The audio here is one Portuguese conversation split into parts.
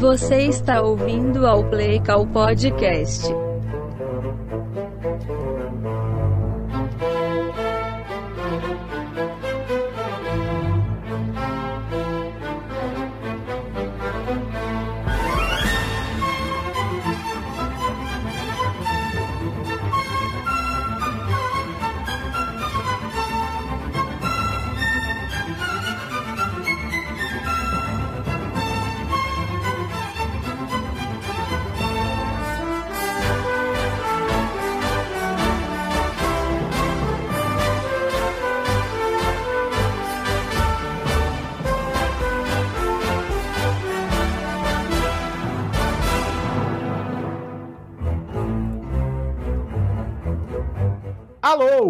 Você está ouvindo ao Play Call Podcast.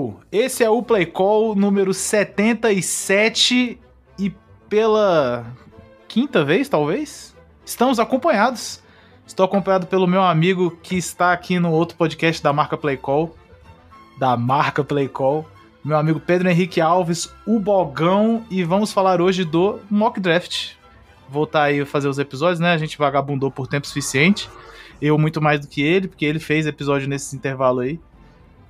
Alô, esse é o Play Call número 77 e pela quinta vez, talvez, estamos acompanhados. Estou acompanhado pelo meu amigo que está aqui no outro podcast da marca Play Call, da marca Play Call, meu amigo Pedro Henrique Alves, o Bogão, e vamos falar hoje do Mock Draft. Voltar aí a fazer os episódios, né? A gente vagabundou por tempo suficiente. Eu muito mais do que ele, porque ele fez episódio nesse intervalo aí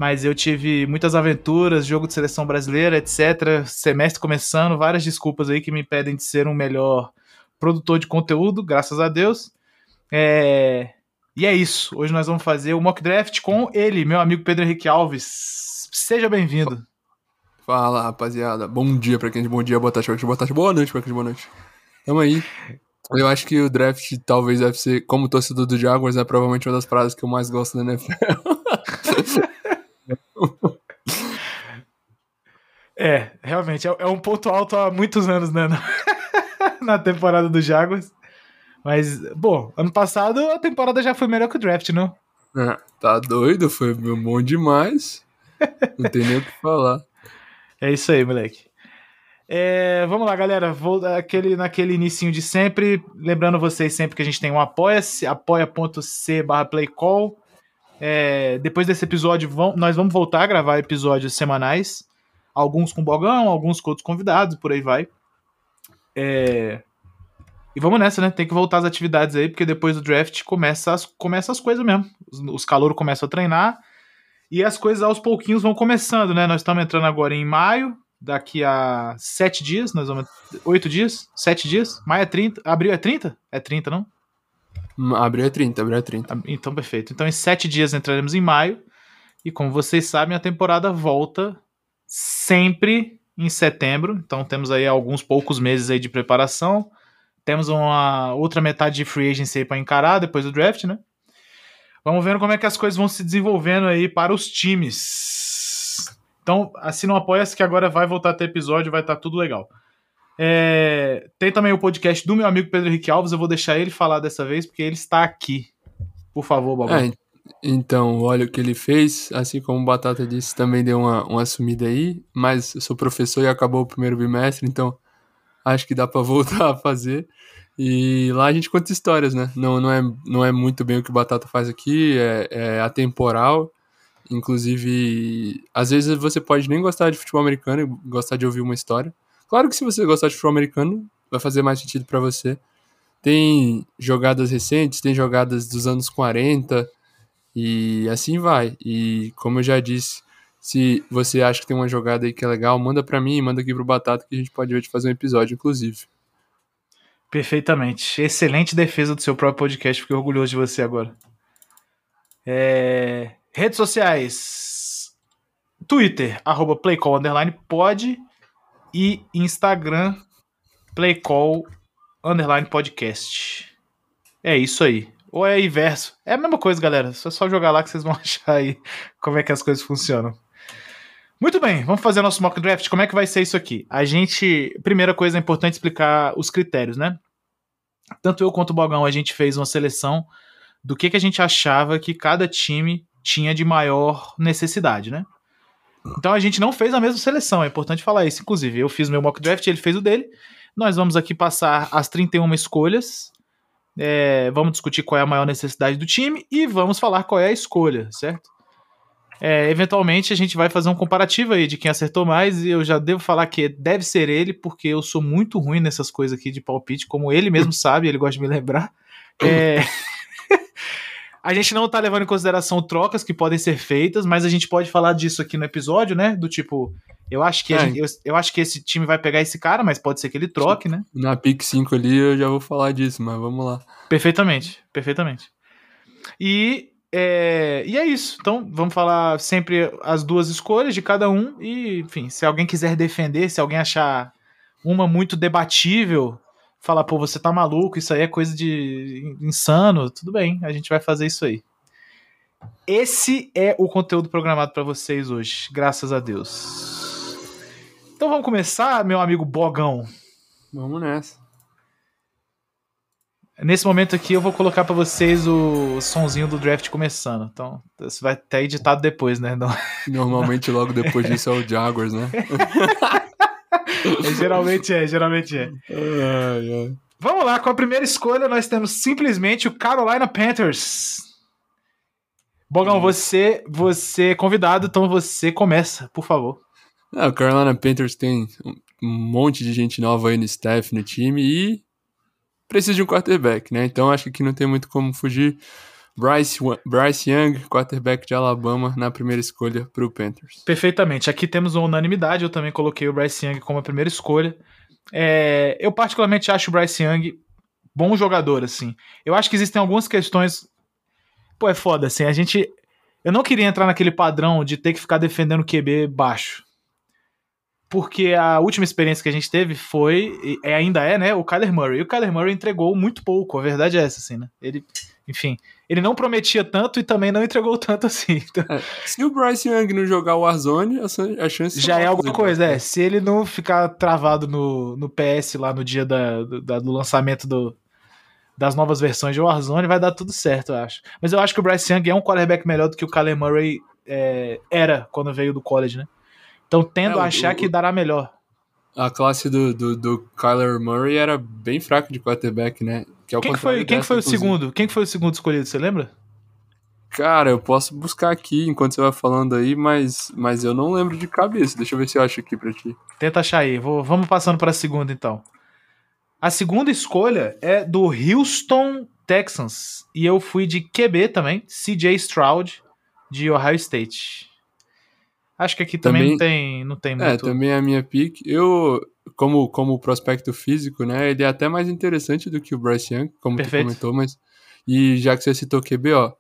mas eu tive muitas aventuras, jogo de seleção brasileira, etc. Semestre começando, várias desculpas aí que me impedem de ser um melhor produtor de conteúdo, graças a Deus. É... E é isso. Hoje nós vamos fazer o mock draft com ele, meu amigo Pedro Henrique Alves. Seja bem-vindo. Fala, rapaziada. Bom dia pra quem de bom dia, boa tarde, boa tarde, boa noite pra quem de boa noite. Tamo aí. Eu acho que o draft talvez deve ser, como torcedor do Jaguars, é provavelmente uma das paradas que eu mais gosto da NFL. É, realmente, é, é, um ponto alto há muitos anos, né? Na temporada do Jaguars. Mas, bom, ano passado a temporada já foi melhor que o draft, não? É, tá doido, foi bom demais. Não tem nem o que falar. É isso aí, moleque. É, vamos lá, galera. Vou aquele, naquele inicinho de sempre. Lembrando vocês sempre que a gente tem um apoia-se, apoia.c barra playcall. É, depois desse episódio, vão, nós vamos voltar a gravar episódios semanais. Alguns com Bogão, alguns com outros convidados, por aí vai. É... E vamos nessa, né? Tem que voltar às atividades aí, porque depois do draft começa as, começa as coisas mesmo. Os, os calouros começam a treinar e as coisas aos pouquinhos vão começando, né? Nós estamos entrando agora em maio, daqui a sete dias, nós vamos. Oito dias? Sete dias? Maio é 30. Abril é 30? É 30, não? Abril é 30, abril é 30. Então, perfeito. Então, em sete dias entraremos em maio. E como vocês sabem, a temporada volta sempre em setembro. Então temos aí alguns poucos meses aí de preparação. Temos uma outra metade de free agency para encarar depois do draft, né? Vamos ver como é que as coisas vão se desenvolvendo aí para os times. Então, assina o Apoia-se que agora vai voltar a ter episódio, vai estar tá tudo legal. É... Tem também o podcast do meu amigo Pedro Henrique Alves, eu vou deixar ele falar dessa vez, porque ele está aqui. Por favor, Bobo. É, então, olha o que ele fez, assim como o Batata disse, também deu uma, uma sumida aí, mas eu sou professor e acabou o primeiro bimestre, então acho que dá para voltar a fazer. E lá a gente conta histórias, né? Não, não, é, não é muito bem o que o Batata faz aqui, é, é atemporal. Inclusive, às vezes você pode nem gostar de futebol americano e gostar de ouvir uma história. Claro que se você gostar de futebol americano, vai fazer mais sentido para você. Tem jogadas recentes, tem jogadas dos anos 40, e assim vai. E como eu já disse, se você acha que tem uma jogada aí que é legal, manda para mim, manda aqui pro Batata que a gente pode ver de fazer um episódio, inclusive. Perfeitamente. Excelente defesa do seu próprio podcast, fiquei orgulhoso de você agora. É... Redes sociais. Twitter, arroba playcall, underline, pode. E Instagram, playcall, underline, podcast. É isso aí. Ou é inverso? É a mesma coisa, galera. É só jogar lá que vocês vão achar aí como é que as coisas funcionam. Muito bem, vamos fazer nosso mock draft. Como é que vai ser isso aqui? A gente. Primeira coisa é importante explicar os critérios, né? Tanto eu quanto o Bogão, a gente fez uma seleção do que, que a gente achava que cada time tinha de maior necessidade, né? Então a gente não fez a mesma seleção, é importante falar isso. Inclusive, eu fiz meu mock draft, ele fez o dele. Nós vamos aqui passar as 31 escolhas é, vamos discutir qual é a maior necessidade do time e vamos falar qual é a escolha, certo? É, eventualmente a gente vai fazer um comparativo aí de quem acertou mais e eu já devo falar que deve ser ele, porque eu sou muito ruim nessas coisas aqui de palpite, como ele mesmo sabe, ele gosta de me lembrar. É... a gente não tá levando em consideração trocas que podem ser feitas, mas a gente pode falar disso aqui no episódio, né? Do tipo, eu acho que, É. gente- eu, eu acho que esse time vai pegar esse cara, mas pode ser que ele troque, né? Na pick 5 ali eu já vou falar disso, mas vamos lá. Perfeitamente, perfeitamente. E é, e é isso. Então, vamos falar sempre as duas escolhas de cada um. E, enfim, se alguém quiser defender, se alguém achar uma muito debatível, falar, pô, você tá maluco, isso aí é coisa de insano, tudo bem, a gente vai fazer isso aí. Esse é o conteúdo programado para vocês hoje, graças a Deus. Então vamos começar, meu amigo Bogão. Vamos nessa. Nesse momento aqui eu vou colocar pra vocês o sonzinho do draft começando. Então, isso vai ter editado depois, né? Não- Normalmente logo depois disso é o Jaguars, né? é, geralmente é, geralmente é. Ai, ai. Vamos lá, com a primeira escolha nós temos simplesmente o Carolina Panthers. Bogão, você, você é convidado, então você começa, por favor. Ah, o Carolina Panthers tem um um monte de gente nova aí no staff, no time e precisa de um quarterback, né? Então acho que aqui não tem muito como fugir. Bryce, Bryce Young, quarterback de Alabama, na primeira escolha para o Panthers. Perfeitamente. Aqui temos uma unanimidade. Eu também coloquei o Bryce Young como a primeira escolha. É, eu particularmente acho o Bryce Young bom jogador, assim. Eu acho que existem algumas questões. Pô, é foda, assim. A gente. Eu não queria entrar naquele padrão de ter que ficar defendendo o QB baixo. Porque a última experiência que a gente teve foi, e é, ainda é, né, o Kyler Murray. E o Kyler Murray entregou muito pouco, a verdade é essa, assim, né? Ele, enfim, ele não prometia tanto e também não entregou tanto assim. Então, É, se o Bryce Young não jogar o Warzone, a chance Já é alguma coisa, é. Se ele não ficar travado no, no PS lá no dia da, do, da- do lançamento do, das novas versões de Warzone, vai dar tudo certo, eu acho. Mas eu acho que o Bryce Young é um quarterback melhor do que o Kyler Murray é, era quando veio do college, né? Então tendo É, a achar o- que dará melhor. A classe do, do, do Kyler Murray era bem fraca de quarterback, né? Que ao Quem que foi, quem que dessa, foi o inclusive. segundo? Quem que foi o segundo escolhido, você lembra? Cara, eu posso buscar aqui enquanto você vai falando aí, mas, mas eu não lembro de cabeça. Deixa eu ver se eu acho aqui pra ti. Tenta achar aí. Vou, vamos passando para a segunda, então. A segunda escolha é do Houston Texans. E eu fui de QB também, CJ Stroud, de Ohio State. Acho que aqui também, Também- não tem, não tem É, muito. também é a minha pick. Eu, como, como prospecto físico, né, ele é até mais interessante do que o Bryce Young, como Perfeito. tu comentou, mas... E já que você citou QB, ó,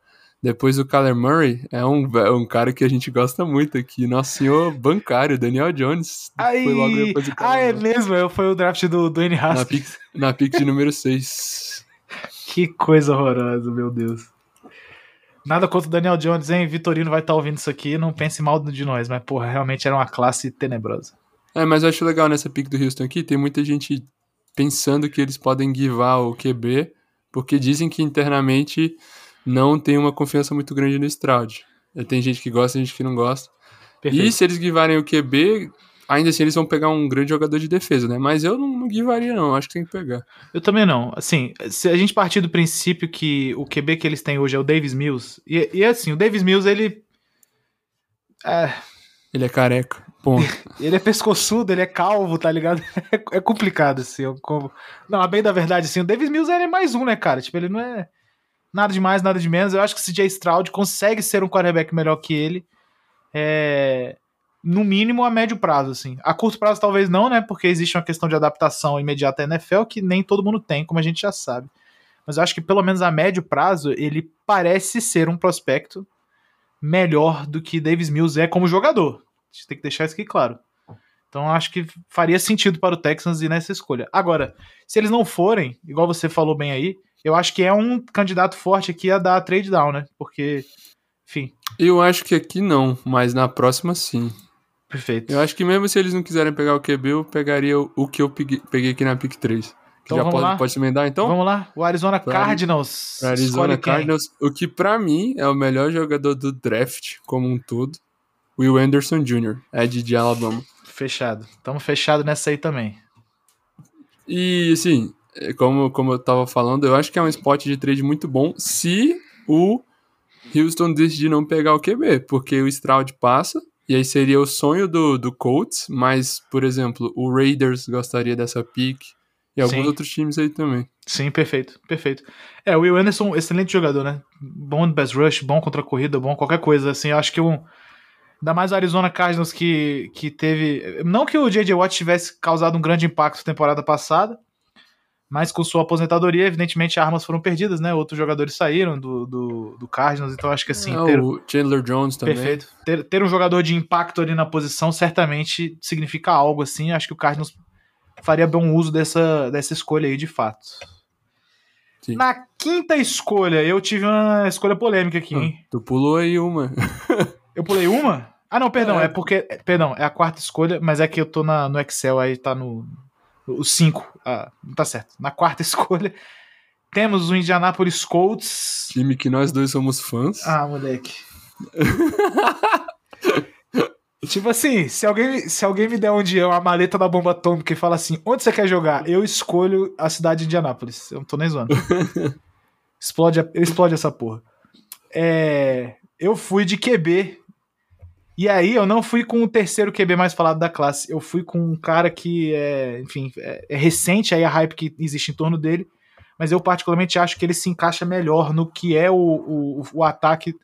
depois o Kyler Murray é um, é um cara que a gente gosta muito aqui, nosso senhor bancário, Daniel Jones. Aí, foi logo depois do ah, é Kyler mesmo? Eu, foi o draft do, do N. na, pick, na pick de número 6. Que coisa horrorosa, meu Deus. Nada contra o Daniel Jones, hein? Vitorino vai estar ouvindo isso aqui. Não pense mal de nós, mas, porra, realmente era uma classe tenebrosa. É, mas eu acho legal nessa pick do Houston aqui, tem muita gente pensando que eles podem guivar o QB, porque dizem que internamente não tem uma confiança muito grande no Stroud. É, Tem gente que gosta, gente que não gosta. Perfeito. E se eles guivarem o QB, ainda assim eles vão pegar um grande jogador de defesa, né? Mas eu não, não guivaria não, acho que tem que pegar. Eu também não. Assim, se a gente partir do princípio que o QB que eles têm hoje é o Davis Mills, e, e assim, o Davis Mills, ele. É, Ele é careca, ponto. ele é pescoçudo, ele é calvo, tá ligado? É, é complicado, assim. eu como- Não, a bem da verdade, assim, o Davis Mills é mais um, né, cara? Tipo, ele não é nada de mais, nada de menos. Eu acho que o CJ Stroud consegue ser um quarterback melhor que ele. É, no mínimo a médio prazo, assim. A curto prazo talvez não, né? Porque existe uma questão de adaptação imediata à NFL que nem todo mundo tem, como a gente já sabe. Mas eu acho que pelo menos a médio prazo ele parece ser um prospecto melhor do que Davis Mills é como jogador. Gente tem que deixar isso aqui claro. Então acho que faria sentido para o Texans ir nessa escolha. Agora, se eles não forem, igual você falou bem aí, eu acho que é um candidato forte aqui a dar trade down, né? Porque, enfim, Eu acho que aqui não, mas na próxima sim. perfeito. Eu acho que mesmo se eles não quiserem pegar o QB, eu pegaria o, que eu peguei, aqui na pick 3. Que Então já pode, lá? pode se emendar então? Vamos lá, o Arizona Pra- Cardinals. Pra Arizona escolhe quem? Cardinals, o que pra mim é o melhor jogador do draft como um todo, Will Anderson Jr., Ed de Alabama. Fechado. Estamos fechados nessa aí também. E assim, é, como, como eu tava falando, eu acho que é um spot de trade muito bom se o Houston decidir não pegar o QB, porque o Stroud passa, e aí seria o sonho do, do Colts, mas, por exemplo, o Raiders gostaria dessa pick, E alguns Sim. outros times aí também. Sim, perfeito, perfeito. É, o Will Anderson, excelente jogador, né? Bom no pass rush, bom contra a corrida, bom qualquer coisa, assim, eu acho que um... Ainda mais o Arizona Cardinals que, que teve... Não que o J.J. Watt tivesse causado um grande impacto na temporada passada, mas com sua aposentadoria, evidentemente, armas foram perdidas, né? Outros jogadores saíram do, do, do Cardinals, então acho que assim... É, ter- o Chandler Jones também. Perfeito. Ter, ter um jogador de impacto ali na posição certamente significa algo assim. Acho que o Cardinals faria bom uso dessa, dessa escolha aí, de fato. Sim. Na quinta escolha, eu tive uma escolha polêmica aqui, hein? Tu pulou aí uma. Eu pulei uma? Ah, não, perdão, É. é, porque. é, Perdão, é a quarta escolha, mas é que eu tô na, no Excel, aí tá no. O 5. Ah, tá certo. Na quarta escolha, temos o Indianapolis Colts. Time que nós dois somos fãs. Ah, moleque. tipo assim, se alguém, se alguém me der um dia uma maleta da bomba atômica e fala assim, onde você quer jogar? Eu escolho a cidade de Indianápolis. Eu não tô nem zoando. explode, explode essa porra. É, eu fui de QB. E aí eu não fui com o terceiro QB mais falado da classe. Eu fui com um cara que é, enfim, é, é recente aí a hype que existe em torno dele. Mas eu particularmente acho que ele se encaixa melhor no que é o, o, o ataque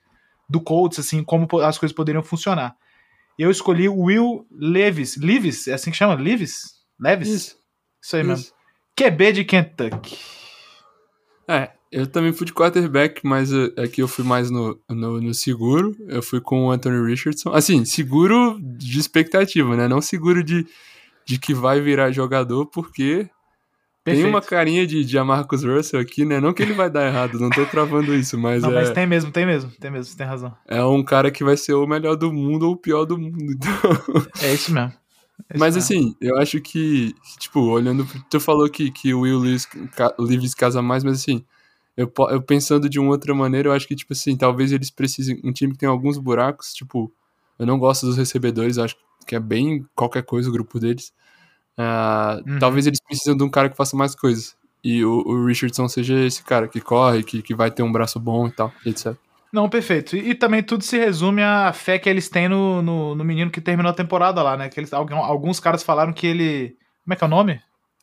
do Colts, assim, como as coisas poderiam funcionar. Eu escolhi o Will Levis. Levis? É assim que chama? Levis? Levis? Isso. Isso aí mesmo. isso. QB de Kentucky. É, eu também fui de quarterback, mas eh, aqui eu fui mais no, no, no seguro. Eu fui com o Anthony Richardson. Assim, seguro de expectativa, né? Não seguro de, de que vai virar jogador, porque Perfeito. tem uma carinha de, de Marcus Russell aqui, né? Não que ele vai dar errado, não tô travando isso, mas, Não, é, mas tem mesmo, tem mesmo, tem mesmo, você tem razão. é um cara que vai ser o melhor do mundo ou o pior do mundo. Então, É isso mesmo. É isso Mas assim, eu acho que, tipo, olhando. Tu falou que, que o Will Levis, ca- Levis casa mais, mas assim, eu, eu pensando de uma outra maneira, eu acho que, tipo assim, talvez eles precisem. Um time que tem alguns buracos, tipo, eu não gosto dos recebedores, acho que é bem qualquer coisa o grupo deles. Ah, Uhum. Talvez eles precisem de um cara que faça mais coisas. E o, o Richardson seja esse cara que corre, que, que vai ter um braço bom e tal, etc. Não, perfeito. E, e também tudo se resume à fé que eles têm no, no, no menino que terminou a temporada lá, né? Que eles, alguns caras falaram que ele. Como é que é o nome?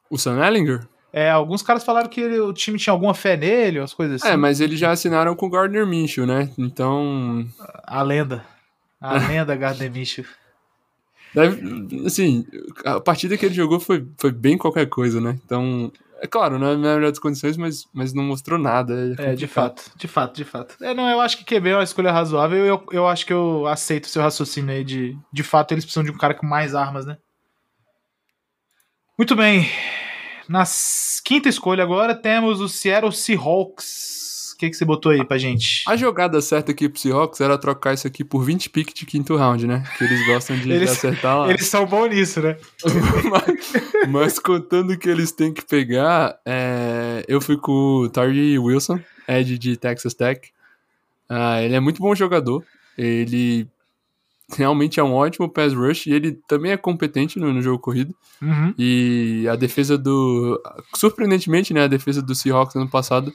O Sam Ellinger? É, alguns caras falaram que ele- o time tinha alguma fé nele, as coisas assim. É, mas eles já assinaram com o Gardner Minshew, né? Então, A lenda. A lenda Gardner Minshew. Deve, assim, a partida que ele jogou foi, foi bem qualquer coisa, né? Então, é claro, não é na melhor das condições, mas, mas não mostrou nada. É, de complicado. fato, de fato, de fato. É, não, eu acho que QB é uma escolha razoável. Eu, eu acho que eu aceito o seu raciocínio aí de. De fato, eles precisam de um cara com mais armas, né? Muito bem. Na quinta escolha agora temos o Seattle Seahawks. O que, que você botou aí pra gente? A jogada certa aqui pro Seahawks era trocar isso aqui por 20 piques de quinto round, né? Que eles gostam de, Eles- acertar lá. Eles são bons nisso, né? mas, mas contando que eles têm que pegar, é, eu fui com o Tyree Wilson, Ed de Texas Tech. Ah, ele é muito bom jogador. Ele realmente é um ótimo pass rush e ele também é competente no, no jogo corrido. Uhum. E a defesa do. Surpreendentemente, né? A defesa do Seahawks ano passado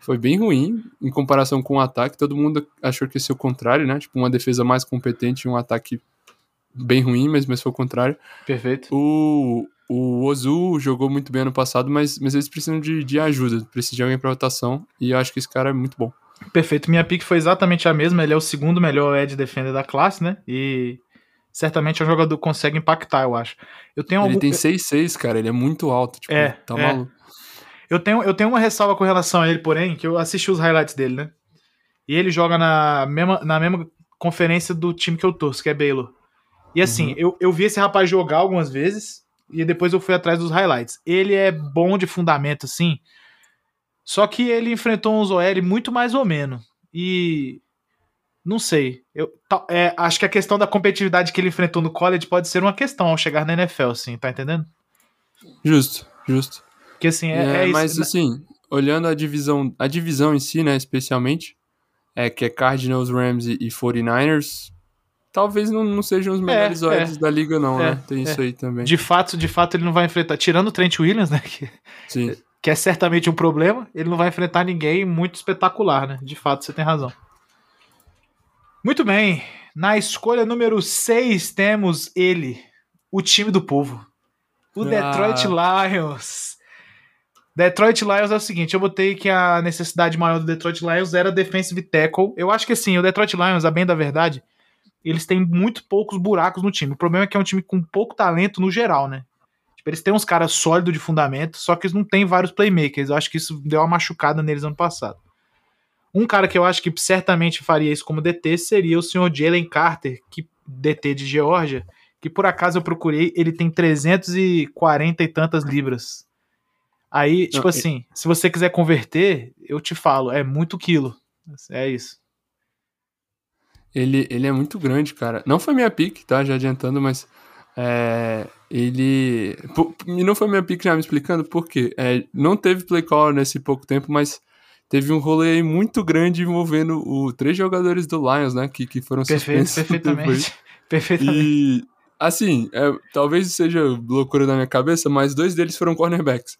foi bem ruim em comparação com o ataque. Todo mundo achou que ia ser o contrário, né? Tipo, uma defesa mais competente e um ataque bem ruim, mas, mas foi o contrário. Perfeito. O, o Ozu jogou muito bem ano passado, mas, mas eles precisam de, de ajuda, precisam de alguém pra rotação. E eu acho que esse cara é muito bom. Perfeito. Minha pick foi exatamente a mesma. Ele é o segundo melhor edge defender da classe, né? E certamente é um jogador que consegue impactar, eu acho. Eu tenho Ele algum... tem 6'6, cara, ele é muito alto. Tipo, É, tá é. maluco. Eu tenho, eu tenho uma ressalva com relação a ele, porém, que eu assisti os highlights dele, né? E ele joga na mesma, na mesma conferência do time que eu torço, que é Baylor. E assim, Uhum. eu, eu vi esse rapaz jogar algumas vezes e depois eu fui atrás dos highlights. Ele é bom de fundamento, assim. Só que ele enfrentou uns OL muito mais ou menos. E. Não sei. Eu, é, acho que a questão da competitividade que ele enfrentou no college pode ser uma questão ao chegar na NFL, assim, tá entendendo? Justo, justo. Porque assim, é, É, é isso. mas assim, olhando a divisão, a divisão em si, né, especialmente, é que é Cardinals, Rams e, e 49ers, talvez não, não sejam os melhores é. odds da liga não, É, né? Tem é. isso aí também. De fato, de fato, ele não vai enfrentar. Tirando o Trent Williams, né? Que, Sim. Que é certamente um problema, ele não vai enfrentar ninguém muito espetacular, né? De fato, você tem razão. Muito bem. Na escolha número 6 temos ele, o time do povo. O Ah. Detroit Lions. Detroit Lions é o seguinte, eu botei que a necessidade maior do Detroit Lions era defensive tackle. Eu acho que assim, o Detroit Lions, a bem da verdade, eles têm muito poucos buracos no time. O problema é que é um time com pouco talento no geral, né? Tipo, eles têm uns caras sólidos de fundamento, só que eles não têm vários playmakers. Eu acho que isso deu uma machucada neles ano passado. Um cara que eu acho que certamente faria isso como DT seria o senhor Jalen Carter, que DT de Geórgia, que por acaso eu procurei, ele tem 340 e tantas libras. Aí, tipo Não, assim, se você quiser converter, eu te falo, é muito quilo. É isso. Ele, ele é muito grande, cara. Não foi minha pick, tá? Já adiantando, mas. é, ele. E não foi minha pick já me explicando por quê. É, não teve play call nesse pouco tempo, mas teve um rolê aí muito grande envolvendo o, três jogadores do Lions, né? Que, que foram Perfeito, suspensos. depois. perfeitamente. perfeitamente. E. Assim, é, talvez seja loucura da minha cabeça, mas dois deles foram cornerbacks.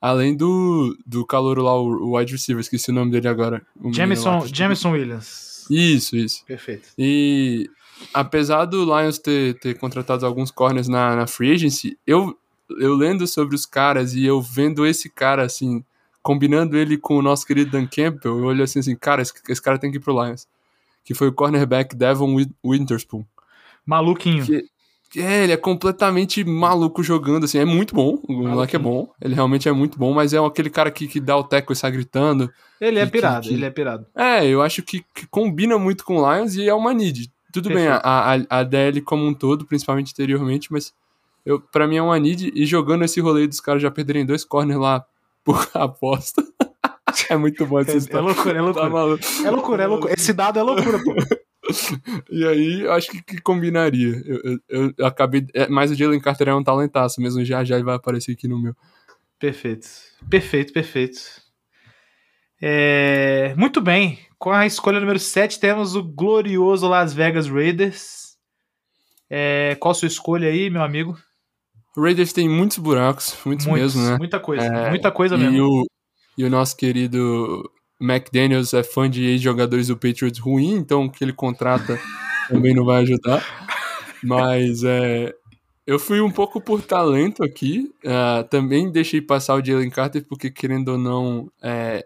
Além do, do calouro lá, o, o wide receiver, esqueci o nome dele agora. Jameson, Jameson Williams. Isso, isso. Perfeito. E apesar do Lions ter, ter contratado alguns corners na, na free agency, eu, eu lendo sobre os caras e eu vendo esse cara, assim, combinando ele com o nosso querido Dan Campbell, eu olho assim, assim, cara, esse, esse cara tem que ir pro Lions. Que foi o cornerback Devon Win- Witherspoon. Maluquinho. Que, é, ele é completamente maluco jogando, assim, é muito bom, o moleque é bom, ele realmente é muito bom, mas é aquele cara que, que dá o teco e sai gritando, Ele é pirado, que- ele é pirado. é, eu acho que, que combina muito com o Lions e é uma need. Tudo bem, a, Perfeito. a, a DL como um todo, principalmente interiormente, mas eu, pra mim é uma need. E jogando esse rolê dos caras já perderem dois corners lá por aposta. é muito bom essa É, é história. loucura, é Tá loucura. maluco. É loucura, é loucura. Esse dado é loucura, pô. E aí, eu acho que, que combinaria. Eu, eu- eu- eu acabei. é, mas o Jalen Carter é um talentaço, mesmo já já ele vai aparecer aqui no meu. Perfeito. Perfeito, perfeito. É, Muito bem. Com a escolha número 7, temos o glorioso Las Vegas Raiders. É, Qual a sua escolha aí, meu amigo? O Raiders tem muitos buracos, muitos, Muitos, mesmo, né? Muita coisa, É, muita coisa E mesmo. o, e o nosso querido McDaniels é fã de ex-jogadores do Patriots ruim, então o que ele contrata também não vai ajudar. Mas é, eu fui um pouco por talento aqui. ah, também deixei passar o Jalen Carter, porque querendo ou não, é,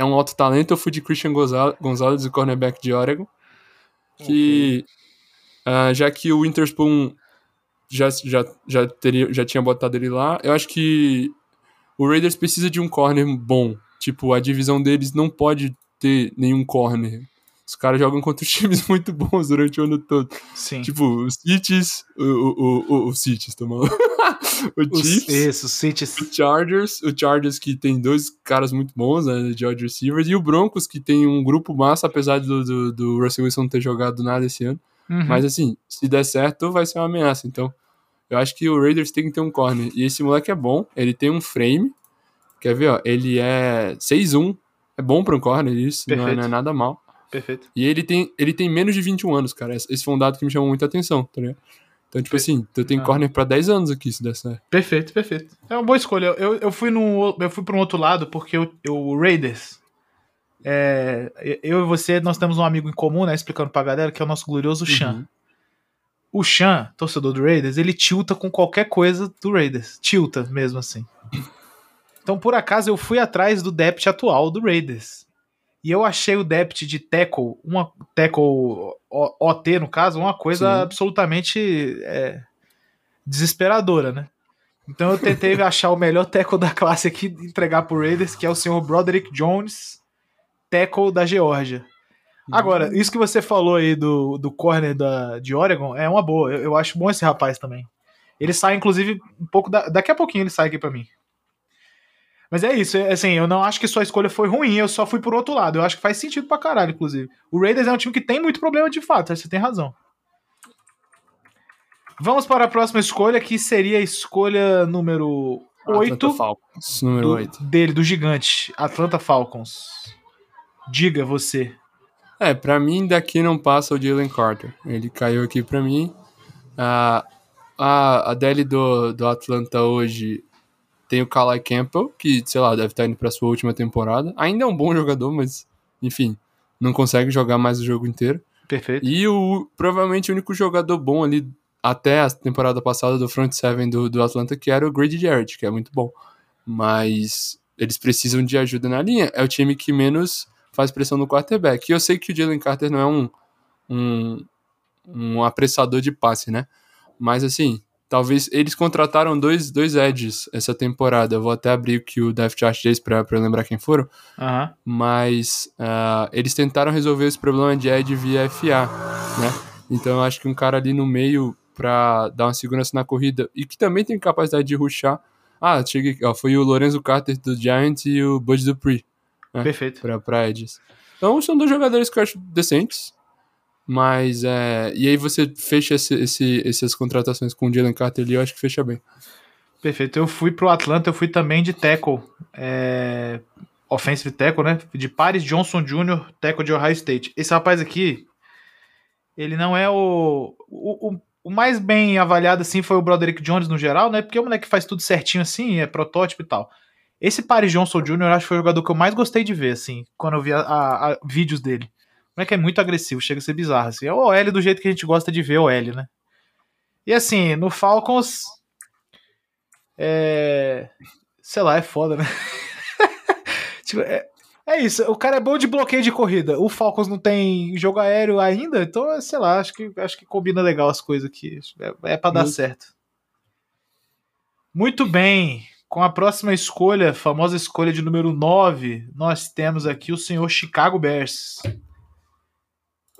é um alto talento. Eu fui de Christian Gonzal- Gonzalez, o cornerback de Oregon. Que ah, já que o Witherspoon já, já, já, teria, já tinha botado ele lá, eu acho que o Raiders precisa de um corner bom. Tipo, a divisão deles não pode ter nenhum corner. Os caras jogam contra times muito bons durante o ano todo. Sim. Tipo, os Cities, o, o, o, o Cities, tô maluco. o Chiefs, isso, os Cities. o Chargers, o Chargers que tem dois caras muito bons, né, de wide receivers, e o Broncos que tem um grupo massa, apesar do, do, do Russell Wilson não ter jogado nada esse ano. Uhum. Mas assim, se der certo, vai ser uma ameaça. Então, eu acho que o Raiders tem que ter um corner. E esse moleque é bom, ele tem um frame. Quer ver, ó? Ele é 6'1. É bom pra um corner isso, não é, não é nada mal. Perfeito. E ele tem, ele tem menos de 21 anos, cara. Esse foi um dado que me chamou muita atenção, tá ligado? Então, tipo assim, tu tem Ah. corner pra 10 anos aqui, se der certo. Perfeito, perfeito. É uma boa escolha. Eu, eu fui no, eu fui para um outro lado porque o, o Raiders. é, eu e você, nós temos um amigo em comum, né? Explicando pra galera, que é o nosso glorioso Chan. Uhum. O Chan, torcedor do Raiders, ele tilta com qualquer coisa do Raiders. Tilta mesmo assim. Então, por acaso, eu fui atrás do depth atual do Raiders. E eu achei o depth de tackle, uma tackle OT, no caso, uma coisa Sim. absolutamente é, desesperadora, né? Então eu tentei achar o melhor tackle da classe aqui entregar pro Raiders, que é o senhor Broderick Jones, tackle da Geórgia. Agora, isso que você falou aí do, do corner da, de Oregon é uma boa. Eu, eu acho bom esse rapaz também. Ele sai, inclusive, um pouco. Da, daqui a pouquinho ele sai aqui pra mim. Mas é isso, é, assim, eu não acho que sua escolha foi ruim, eu só fui por outro lado. Eu acho que faz sentido pra caralho, inclusive. O Raiders é um time que tem muito problema de fato, você tem razão. Vamos para a próxima escolha, que seria a escolha número Atlanta 8 Falcons, número do, 8. dele, do gigante, Atlanta Falcons. Diga você. É, pra mim daqui não passa o Jalen Carter. Ele caiu aqui pra mim. A, a, a DL do, do Atlanta hoje tem o Kalai Campbell, que, sei lá, deve estar indo pra sua última temporada. Ainda é um bom jogador, mas, enfim, não consegue jogar mais o jogo inteiro. Perfeito. E o provavelmente o único jogador bom ali até a temporada passada do front seven do, do Atlanta, que era o Grady Jarrett, que é muito bom. mas eles precisam de ajuda na linha. É o time que menos faz pressão no quarterback. E eu sei que o Jalen Carter não é um, um, um apressador de passe, né? Mas assim, talvez eles contrataram dois, dois edges essa temporada. Eu vou até abrir aqui o Depth Chart deles pra, pra eu lembrar quem foram. Mas uh, eles tentaram resolver esse problema de edge via FA, né? Então eu acho que um cara ali no meio pra dar uma segurança na corrida e que também tem capacidade de rushar. Ah, cheguei, ó, foi o Lorenzo Carter do Giants e o Bud Dupree É. Perfeito. pra, pra edges. Então são dois jogadores que eu acho decentes. Mas é. E aí você fecha esse, esse- essas contratações com o Jalen Carter ali, eu acho que fecha bem. Perfeito. Eu fui pro Atlanta, eu fui também de tackle. É... Offensive tackle, né? De Paris Johnson Jr., tackle de Ohio State. Esse rapaz aqui, ele não é o... O, o- o mais bem avaliado, assim, foi o Broderick Jones no geral, né? Porque o moleque faz tudo certinho, assim, é protótipo e tal. Esse Paris Johnson Jr., acho que foi o jogador que eu mais gostei de ver, assim, quando eu vi a- a- a- vídeos dele. O moleque é muito agressivo, chega a ser bizarro, assim. É o OL do jeito que a gente gosta de ver o OL, né? E assim, no Falcons, é. Sei lá, é foda, né? Tipo, é, é isso, o cara é bom de bloqueio de corrida. O Falcons não tem jogo aéreo ainda, então, sei lá, acho que, acho que combina legal as coisas aqui. É, é pra dar Justo. certo. Muito bem. Com a próxima escolha, famosa escolha de número 9, nós temos aqui o senhor Chicago Bears.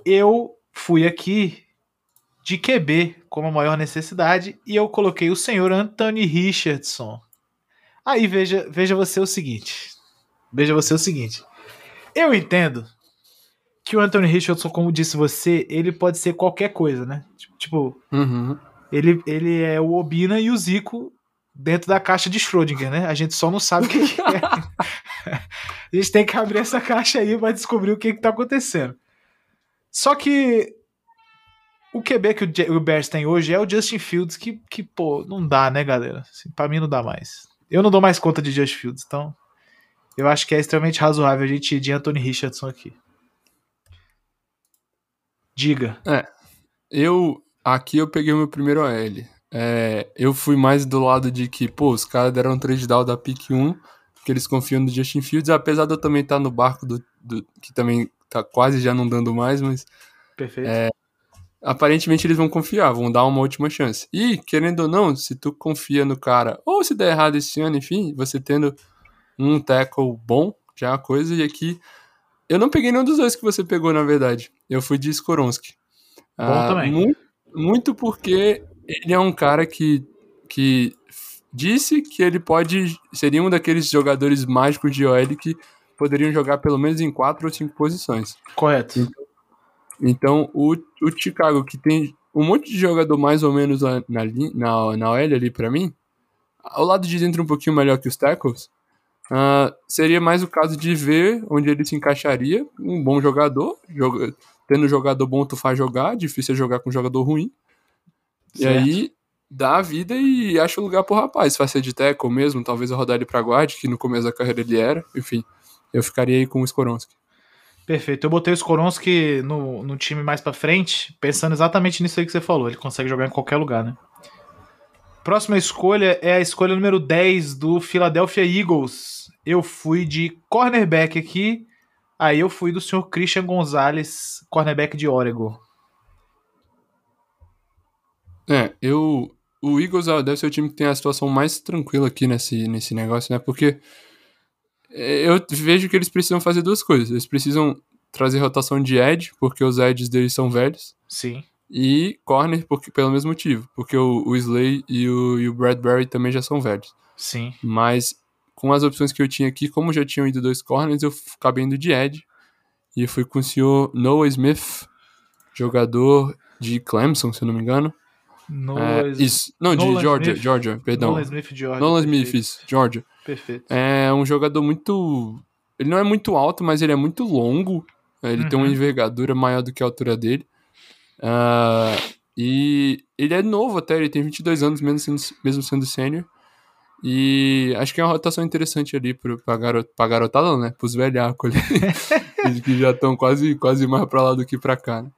Eu fui aqui de QB como a maior necessidade e eu coloquei o senhor Anthony Richardson. Aí veja, veja você o seguinte. Veja você o seguinte. Eu entendo que o Anthony Richardson, como disse você, ele pode ser qualquer coisa, né? Tipo, Uhum. ele, ele é o Obina e o Zico dentro da caixa de Schrödinger, né? A gente só não sabe o que, é. A gente tem que abrir essa caixa aí pra descobrir o que, que tá acontecendo. Só que o QB que o, Bears tem hoje é o Justin Fields, que, que pô, não dá, né, galera? Assim, pra mim não dá mais. Eu não dou mais conta de Justin Fields, então eu acho que é extremamente razoável a gente ir de Anthony Richardson aqui. Diga. Eu. Aqui eu peguei o meu primeiro OL. É, eu fui mais do lado de que, pô, os caras deram um trade down da pick 1, que eles confiam no Justin Fields, apesar de eu também estar no barco do, do- que também tá quase já não dando mais, mas Perfeito. aparentemente eles vão confiar, vão dar uma última chance. E, querendo ou não, se tu confia no cara, ou se der errado esse ano, enfim, você tendo um tackle bom, já é uma coisa, e aqui. Eu não peguei nenhum dos dois que você pegou, na verdade. Eu fui de Skoronski. Bom também. Muito, muito porque ele é um cara que, que disse que ele pode. Seria um daqueles jogadores mágicos de OL que poderiam jogar pelo menos em quatro ou cinco posições. Correto. Então, o, o Chicago, que tem um monte de jogador mais ou menos na, na, na, na OL ali pra mim, ao lado de dentro um pouquinho melhor que os tackles, ah, seria mais o caso de ver onde ele se encaixaria. Um bom jogador, joga, tendo jogador bom, tu faz jogar, difícil é jogar com jogador ruim. E Certo. aí, dá a vida e acha o lugar pro rapaz. Vai ser de tackle mesmo, talvez eu rodar ele pra guard, que no começo da carreira ele era. Enfim, eu ficaria aí com o Skoronski. Perfeito. Eu botei o Skoronski no, no time mais pra frente, pensando exatamente nisso aí que você falou. Ele consegue jogar em qualquer lugar, né? Próxima escolha é a escolha número 10 do Philadelphia Eagles. Eu fui de cornerback aqui. Aí eu fui do senhor Christian Gonzalez, cornerback de Oregon. É, eu. O Eagles deve ser o time que tem a situação mais tranquila aqui nesse, nesse negócio, né? Porque eu vejo que eles precisam fazer duas coisas. Eles precisam trazer rotação de edge, porque os edges deles são velhos, Sim. e corner porque, pelo mesmo motivo, porque o, o Slay e o, e o Bradbury também já são velhos. Sim. Mas com as opções que eu tinha aqui, como já tinham ido dois corners, eu acabei indo de edge. E fui com o senhor Noah Smith, jogador de Clemson, se eu não me engano. Nolan, É, isso. Não, de Nolan Georgia, Smith. Georgia, perdão. Nolan Smith de Georgia. Nolan Smith, isso, Georgia. Perfeito. É um jogador muito. Ele não é muito alto, mas ele é muito longo. Ele tem uma Uhum. envergadura maior do que a altura dele. Ah, e ele é novo até, ele tem 22 anos, mesmo sendo, mesmo sendo sênior. E acho que é uma rotação interessante ali pro, pra, garot, pra garotada, não, né? Pros velhacos ali. Que já estão quase, quase mais pra lá do que pra cá, né?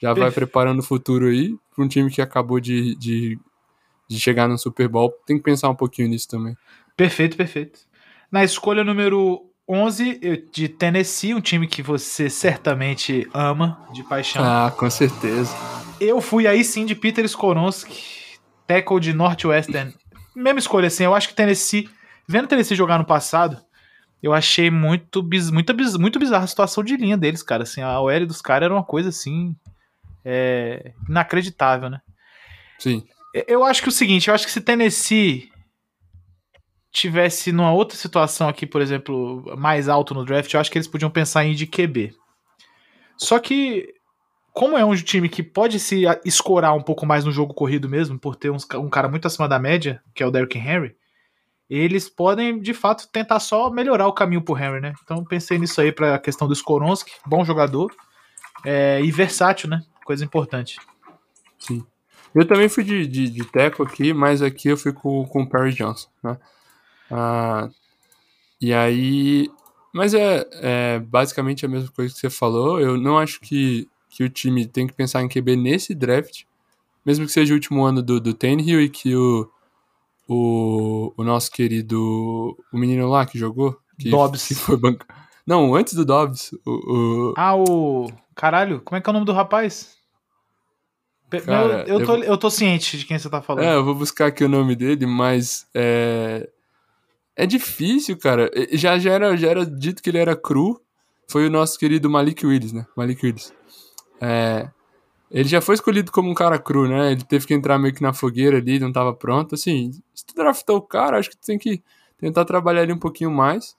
Já vai preparando o futuro aí pra um time que acabou de, de, de chegar no Super Bowl, tem que pensar um pouquinho nisso também. Perfeito, perfeito. Na escolha número 11 de Tennessee, um time que você certamente ama de paixão. Ah, com certeza. Eu fui aí sim de Peter Skoronski, tackle de Northwestern. Mesma escolha, assim, eu acho que Tennessee, vendo Tennessee jogar no passado, eu achei muito, muito, muito bizarra a situação de linha deles, cara. Assim, a OL dos caras era uma coisa assim. É, inacreditável, né? Sim. Eu acho que é o seguinte, eu acho que se Tennessee tivesse numa outra situação aqui, por exemplo, mais alto no draft, eu acho que eles podiam pensar em ir de QB. Só que, como é um time que pode se escorar um pouco mais no jogo corrido mesmo, por ter uns, um cara muito acima da média, que é o Derrick Henry, eles podem, de fato, tentar só melhorar o caminho pro Henry, né? Então pensei nisso aí pra questão do Skoronski, bom jogador, é, e versátil, né? Coisa importante. Sim. Eu também fui de, de, de teco aqui, mas aqui eu fui com, com o Perry Johnson, né? Ah, e aí. Mas é, é, basicamente a mesma coisa que você falou. Eu não acho que, que o time tem que pensar em QB nesse draft, mesmo que seja o último ano do, do Tannehill e que o, o, o nosso querido. O menino lá que jogou. Que, Dobbs. Que foi banca... Não, antes do Dobbs. O, o... Ah, o. Caralho, como é que é o nome do rapaz? Cara, eu, eu, tô, eu... eu tô ciente de quem você tá falando. É, eu vou buscar aqui o nome dele, mas. É, é difícil, cara. Já, já, era, já era dito que ele era cru. Foi o nosso querido Malik Willis, né? Malik Willis. É, ele já foi escolhido como um cara cru, né? Ele teve que entrar meio que na fogueira ali, não tava pronto. Assim, se tu draftou o cara, acho que tu tem que tentar trabalhar ele um pouquinho mais.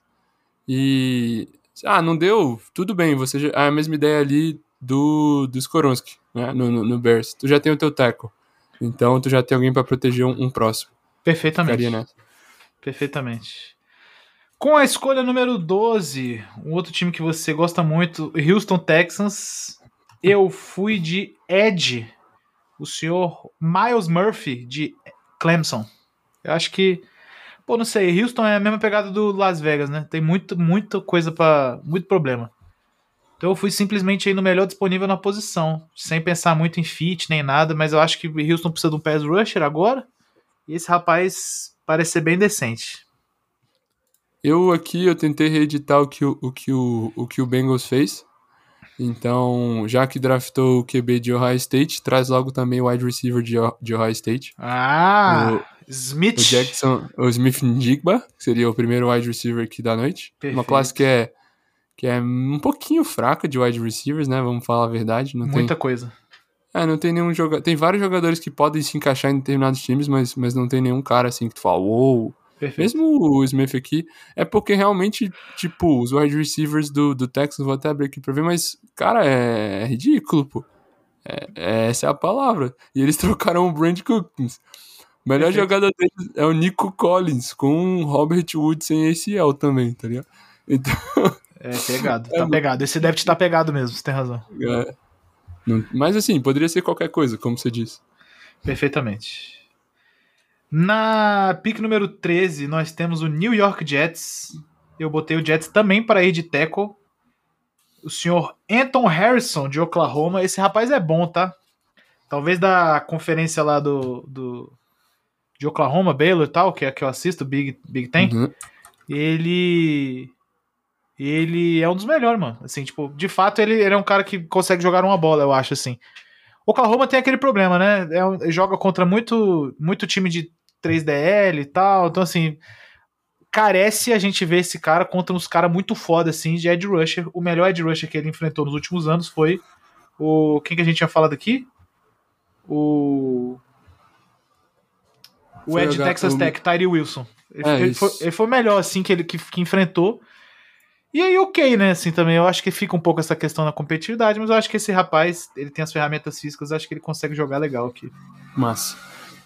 E. Ah, não deu? Tudo bem, você já, é a mesma ideia ali do, do Skoronski, né? No, no, no, Bears. Tu já tem o teu tackle. Então tu já tem alguém para proteger um, um, próximo. Perfeitamente. Perfeitamente. Com a escolha número 12, um outro time que você gosta muito, Houston Texans, eu fui de Ed, o senhor Miles Murphy de Clemson. Eu acho que, pô, não sei, Houston é a mesma pegada do Las Vegas, né? Tem muito, muita coisa para, muito problema. Então eu fui simplesmente aí no melhor disponível na posição, sem pensar muito em fit nem nada, mas eu acho que Houston precisa de um pass rusher agora. E esse rapaz parece ser bem decente. Eu aqui eu tentei reeditar o que o, o, que o, o que o Bengals fez. Então, já que draftou o QB de Ohio State, traz logo também o wide receiver de, de Ohio State. Ah, o, Smith. O Jackson, o Smith Njigba, que seria o primeiro wide receiver aqui da noite. Perfeito. Uma classe que é, que é um pouquinho fraca de wide receivers, né? Vamos falar a verdade. Não Muita tem, coisa. É, não tem nenhum jogador. Tem vários jogadores que podem se encaixar em determinados times, mas, mas não tem nenhum cara assim que tu fala, uou. Perfeito. Mesmo o Smith aqui, é porque realmente, tipo, os wide receivers do, do Texans, vou até abrir aqui pra ver, mas, cara, é, é ridículo, pô. É, é, essa é a palavra. E eles trocaram o Brand Cookins. O melhor Perfeito. jogador deles é o Nico Collins, com o Robert Wood sem ACL também, tá ligado? Então. É pegado, tá é, pegado. Esse deve estar tá pegado mesmo, você tem razão. É. Mas assim, poderia ser qualquer coisa, como você disse. Perfeitamente. Na pick número 13, nós temos o New York Jets. Eu botei o Jets também para ir de tackle. O senhor Anton Harrison, de Oklahoma. Esse rapaz é bom, tá? Talvez da conferência lá do, do de Oklahoma, Baylor e tal, que é que eu assisto, Big, Big Ten. Uhum. Ele. Ele é um dos melhores, mano. Assim, tipo, de fato, ele, ele é um cara que consegue jogar uma bola, eu acho, assim. Oklahoma tem aquele problema, né? É, joga contra muito, muito time de 3DL e tal. Então, assim, carece a gente ver esse cara contra uns caras muito foda, assim, de Ed Rusher. O melhor Ed Rusher que ele enfrentou nos últimos anos foi o. Quem que a gente tinha falado aqui? O. O Ed Texas Tech, Tyree Wilson. Ele, é ele, foi, ele, foi, o melhor, assim, que ele que, que enfrentou. E aí, ok, né? Assim, também eu acho que fica um pouco essa questão da competitividade, mas eu acho que esse rapaz, ele tem as ferramentas físicas, acho que ele consegue jogar legal aqui. Massa.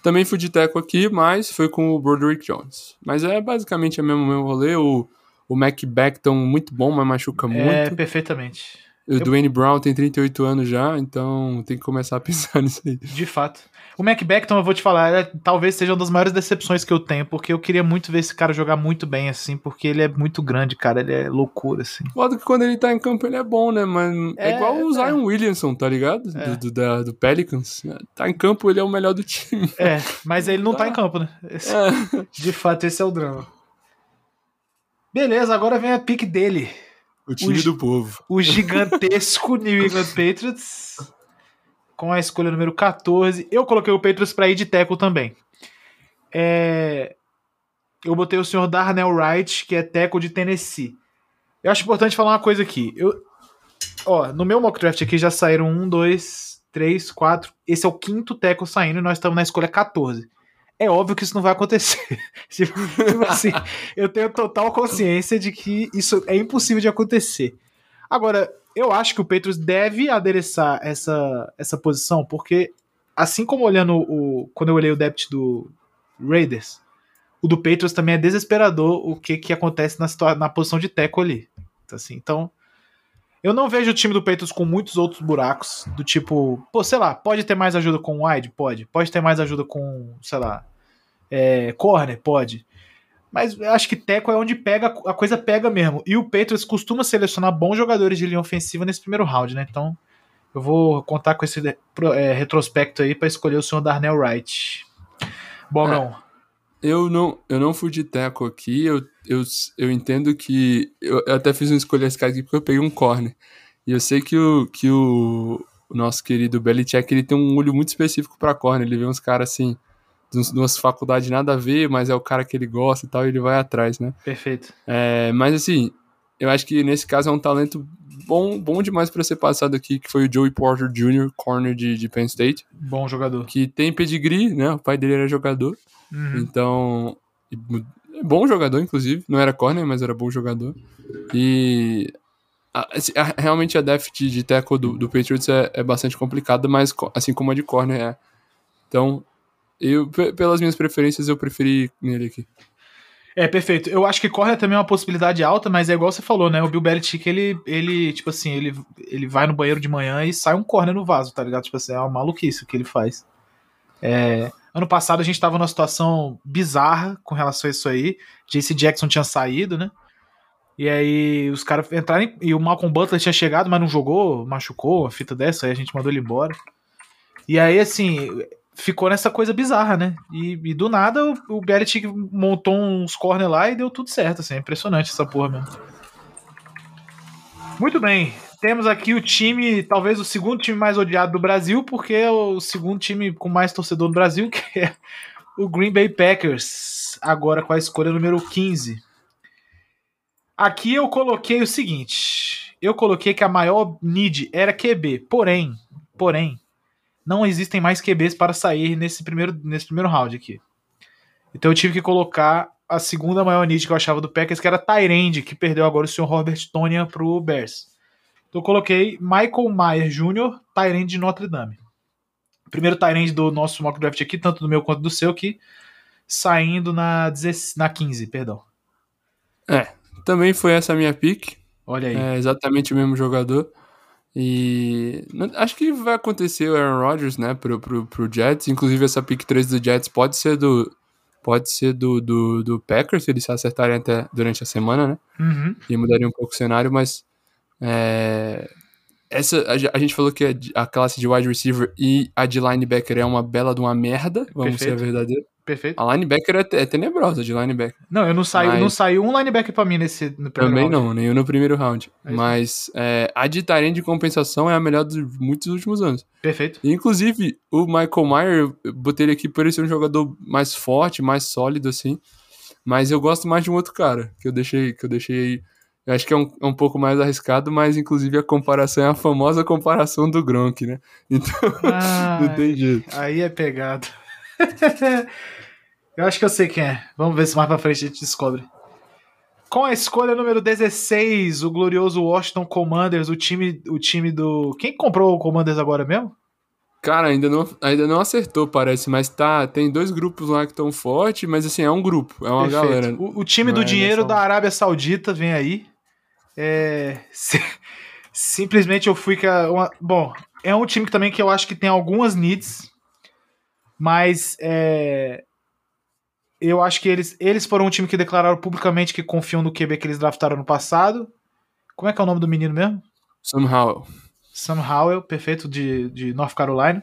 Também fui de teco aqui, mas foi com o Broderick Jones. Mas é basicamente o mesmo, mesmo rolê. O, o Mac Beckton muito bom, mas machuca é, muito. É, perfeitamente. O eu... Dwayne Brown tem 38 anos já, então tem que começar a pensar nisso aí. De fato. O Mac Beckton, eu vou te falar, é, talvez seja uma das maiores decepções que eu tenho, porque eu queria muito ver esse cara jogar muito bem, assim, porque ele é muito grande, cara, ele é loucura, assim. Foda que quando ele tá em campo ele é bom, né? Mas é, É, igual o é. Zion Williamson, tá ligado? É. Do, do, da- do Pelicans. Tá em campo, ele é o melhor do time. É, mas ele não tá Tá. em campo, né? Esse- É. De fato, esse é o drama. Beleza, agora vem a pick dele. O time O- do povo. O gigantesco New England Patriots. Com a escolha número 14. Eu coloquei o Patriots pra ir de tackle também. É, Eu botei o senhor Darnell Wright, que é tackle de Tennessee. Eu acho importante falar uma coisa aqui. Eu... Ó, no meu mock draft aqui já saíram um, dois, três, quatro. Esse é o quinto tackle saindo e nós estamos na escolha 14. É óbvio que isso não vai acontecer. tipo tipo assim, eu tenho total consciência de que isso é impossível de acontecer. Agora, eu acho que o Patriots deve adereçar essa, essa posição, porque assim como olhando o. Quando eu olhei o depth do Raiders, o do Patriots também é desesperador o que, que acontece na, na posição de teco ali. Então, Assim, então, eu não vejo o time do Patriots com muitos outros buracos, do tipo, pô, sei lá, pode ter mais ajuda com o wide? Pode. Pode ter mais ajuda com, sei lá, é, corner? Pode. Mas eu acho que teco é onde pega, a coisa pega mesmo. E o Patriots costuma selecionar bons jogadores de linha ofensiva nesse primeiro round, né? Então, eu vou contar com esse é, retrospecto aí pra escolher o senhor Darnell Wright. Bogão. Eu não, eu não fui de teco aqui, eu, eu, eu entendo que. Eu, eu até fiz uma escolha esse cara aqui porque eu peguei um corner. E eu sei que o, que o, o nosso querido Belichick ele tem um olho muito específico pra corner. Ele vê uns caras assim, de de umas faculdades nada a ver, mas é o cara que ele gosta e tal, e ele vai atrás, né? Perfeito. É, mas assim, eu acho que nesse caso é um talento bom, bom demais pra ser passado aqui, que foi o Joey Porter Jr., corner de, de Penn State, Bom jogador. que tem pedigree, né? O pai dele era jogador. Uhum. Então, é bom jogador, inclusive. Não era corner, mas era bom jogador. E a- assim, a- realmente a depth de, de tackle do, do Patriots é, é bastante complicada, mas assim como a de corner é. Então, eu, pe- pelas minhas preferências, eu preferi nele aqui. É, perfeito. Eu acho que corner também é uma possibilidade alta, mas é igual você falou, né? O Bill Belichick, ele, ele tipo assim, ele, ele vai no banheiro de manhã e sai um corner no vaso, tá ligado? Tipo assim, é uma maluquice o que ele faz. É, ano passado a gente tava numa situação bizarra com relação a isso aí. JC Jackson tinha saído, né? E aí os caras entraram e o Malcolm Butler tinha chegado, mas não jogou, machucou, uma fita dessa, aí a gente mandou ele embora. E aí, assim, ficou nessa coisa bizarra, né? E, e do nada o, o Belichick montou uns corner lá e deu tudo certo, assim, é impressionante essa porra mesmo. Muito bem, temos aqui o time, talvez o segundo time mais odiado do Brasil, porque é o segundo time com mais torcedor no Brasil, que é o Green Bay Packers, agora com a escolha número 15. Aqui eu coloquei o seguinte, eu coloquei que a maior need era QB, porém, porém, não existem mais QBs para sair nesse primeiro, nesse primeiro round aqui. Então eu tive que colocar a segunda maior need que eu achava do Packers, que era Tyrande, que perdeu agora o senhor Robert Tonya pro Bears. Então eu coloquei Michael Mayer Jr., Tyrande de Notre Dame. Primeiro Tyrande do nosso mock draft aqui, tanto do meu quanto do seu, que saindo na, 16 na 15, perdão. Também foi essa a minha pick. Olha aí. É exatamente o mesmo jogador. E acho que vai acontecer o Aaron Rodgers, né, pro, pro, pro Jets. Inclusive, essa pick 3 do Jets pode ser do. Pode ser do, do, do Packers, se eles se acertarem até durante a semana, né? Uhum. E mudaria um pouco o cenário, mas. é, essa, a, a gente falou que a, a classe de wide receiver e a de linebacker é uma bela de uma merda, vamos ser Perfeito. verdadeiro. Perfeito. A linebacker é, é tenebrosa, de linebacker. Não, eu não saiu, Mas- não saiu um linebacker pra mim nesse no primeiro Também round. não, nem no primeiro round. É Mas é, a de Tyrande de compensação é a melhor dos muitos últimos anos. Perfeito. Inclusive, o Michael Mayer, eu botei ele aqui por ele ser um jogador mais forte, mais sólido, assim. Mas eu gosto mais de um outro cara, que eu deixei, que eu deixei. Eu acho que é um, é um pouco mais arriscado, mas inclusive a comparação é a famosa comparação do Gronk, né? Então, não tem jeito. Aí é pegado. eu acho que eu sei quem é. Vamos ver se mais pra frente a gente descobre. Com a escolha número 16, o glorioso Washington Commanders, o time, o time do. Quem comprou o Commanders agora mesmo? Cara, ainda não, ainda não acertou, parece, mas tá. Tem dois grupos lá que estão fortes, mas assim, é um grupo, é uma Perfeito. galera. O, o time do é dinheiro da Arábia Saudita vem aí. É, si- simplesmente eu fui com a- uma, bom, é um time que também que eu acho que tem algumas needs. Mas é, eu acho que eles, eles foram um time que declararam publicamente que confiam no QB que eles draftaram no passado. Como é que é o nome do menino mesmo? Somehow. Sam Howell, perfeito, de, de North Carolina.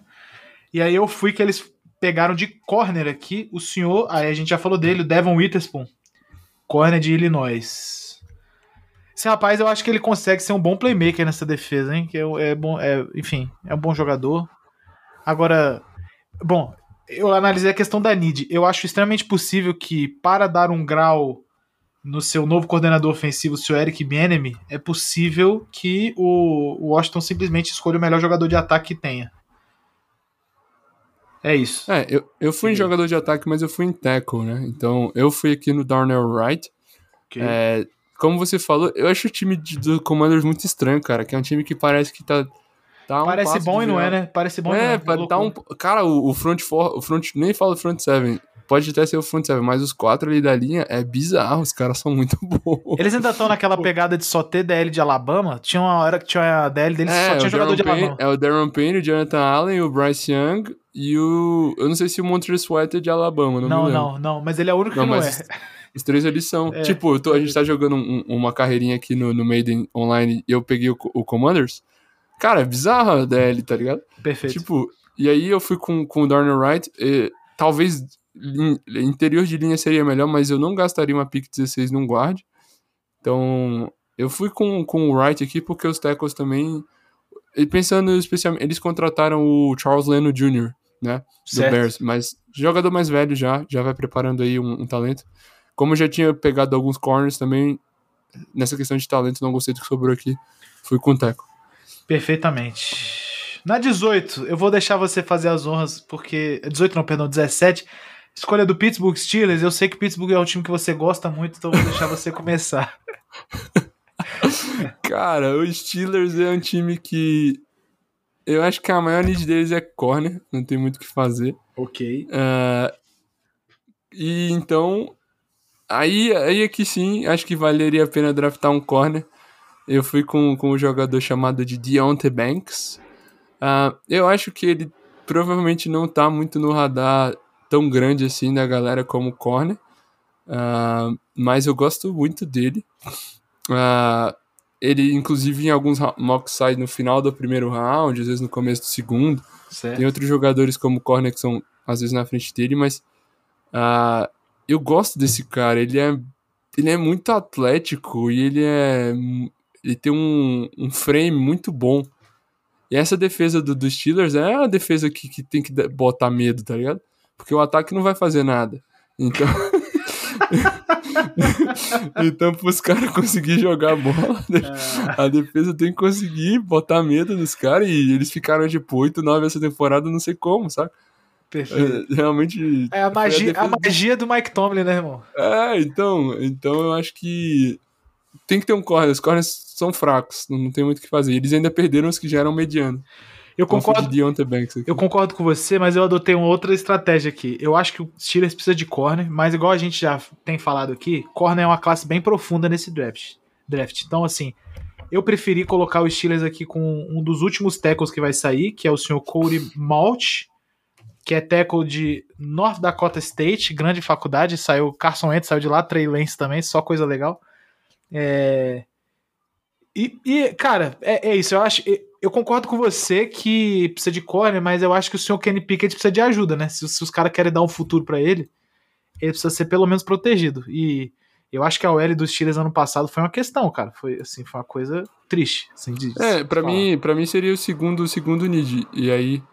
E aí eu fui que eles pegaram de corner aqui o senhor, aí a gente já falou dele, o Devon Witherspoon, corner de Illinois. Esse rapaz, eu acho que ele consegue ser um bom playmaker nessa defesa, hein? Que é, é bom, é, enfim, é um bom jogador. Agora, bom, eu analisei a questão da need. Eu acho extremamente possível que, para dar um grau no seu novo coordenador ofensivo, o seu Eric Bieniemy, é possível que o Washington simplesmente escolha o melhor jogador de ataque que tenha. É isso. É, eu, eu fui em jogador de ataque, mas eu fui em tackle, né? Então, eu fui aqui no Darnell Wright. Ok. É, como você falou, eu acho o time de- do Commanders muito estranho, cara. Que é um time que parece que tá. Tá um Parece passo bom de e não é, né? Parece bom e não É, é. pa- tá um. Cara, o, o front four, o front. Nem falo front seven. Pode até ser o front seven, mas os quatro ali da linha é bizarro. Os caras são muito bons. Eles ainda estão naquela pegada de só ter DL de Alabama. Tinha uma hora que tinha a DL deles É, só tinha jogador de Darren Payne, Alabama. é o Darren Payne, o Jonathan Allen, o Bryce Young e o. Eu não sei se o Montreal Sweat é de Alabama, não, Não, não, não. Mas ele é o único Não, que não mas é. os três ali são. É. Tipo, eu tô- a gente tá jogando um- uma carreirinha aqui no, no Maiden Online e eu peguei o, o Commanders. Cara, é bizarro a DL, tá ligado? Perfeito. Tipo, e aí eu fui com, com o Darnell Wright. e talvez interior de linha seria melhor, mas eu não gastaria uma pick 16 num guard. Então, eu fui com, com o Wright aqui porque os tackles também. E pensando especialmente, eles contrataram o Charles Leno Jr., né? Do Certo. Bears, mas jogador mais velho já, já vai preparando aí um, um talento. Como eu já tinha pegado alguns corners também, nessa questão de talento, não gostei do que sobrou aqui. Fui com o tackle. Perfeitamente. Na 18, eu vou deixar você fazer as honras, porque. 18 não, perdão, 17. Escolha do Pittsburgh Steelers. Eu sei que Pittsburgh é um time que você gosta muito, então eu vou deixar você começar. Cara, o Steelers é um time que. Eu acho que a maior need deles é corner, não tem muito o que fazer. Ok. Ah, e então. Aí, aí aqui sim, acho que valeria a pena draftar um corner. Eu fui com, com um jogador chamado de Deontay Banks. Ah, eu acho que ele provavelmente não tá muito no radar tão grande assim da galera como corner. Ah, mas eu gosto muito dele. Ah, ele, inclusive, em alguns mocks sai no final do primeiro round, às vezes no começo do segundo. Certo. Tem outros jogadores como corner que são às vezes na frente dele, mas ah, eu gosto desse cara. Ele é, ele é muito atlético e ele é ele tem um, um frame muito bom. E essa defesa do, dos Steelers é a defesa que, que tem que botar medo, tá ligado? Porque o ataque não vai fazer nada. Então. então, pros caras conseguir jogar a bola, Ah, a defesa tem que conseguir botar medo nos caras e eles ficaram tipo 8, 9 essa temporada, não sei como, sabe? perfeito. É, realmente. É a magia, a defesa- magia do Mike Tomlin, né, irmão? É, então, então eu acho que tem que ter um corner. Os corners são fracos, não tem muito o que fazer. Eles ainda perderam os que já eram medianos. Eu concordo, eu concordo com você, mas eu adotei uma outra estratégia aqui. Eu acho que o Steelers precisa de corner, mas igual a gente já tem falado aqui, corner é uma classe bem profunda nesse draft. draft. Então, assim, eu preferi colocar o Steelers aqui com um dos últimos tackles que vai sair, que é o senhor Cody Malt, que é tackle de North Dakota State, grande faculdade. Saiu Carson Wentz, saiu de lá, Trey Lance também, só coisa legal. É... E, e, cara, é, é isso. Eu acho. Eu concordo com você que precisa de corner, mas eu acho que o senhor Kenny Pickett precisa de ajuda, né? Se, se os caras querem dar um futuro pra ele, ele precisa ser pelo menos protegido. E eu acho que a OL dos Steelers ano passado foi uma questão, cara. Foi assim, foi uma coisa triste. Assim, de, É, pra falar. mim, pra mim seria o segundo, o segundo need. E aí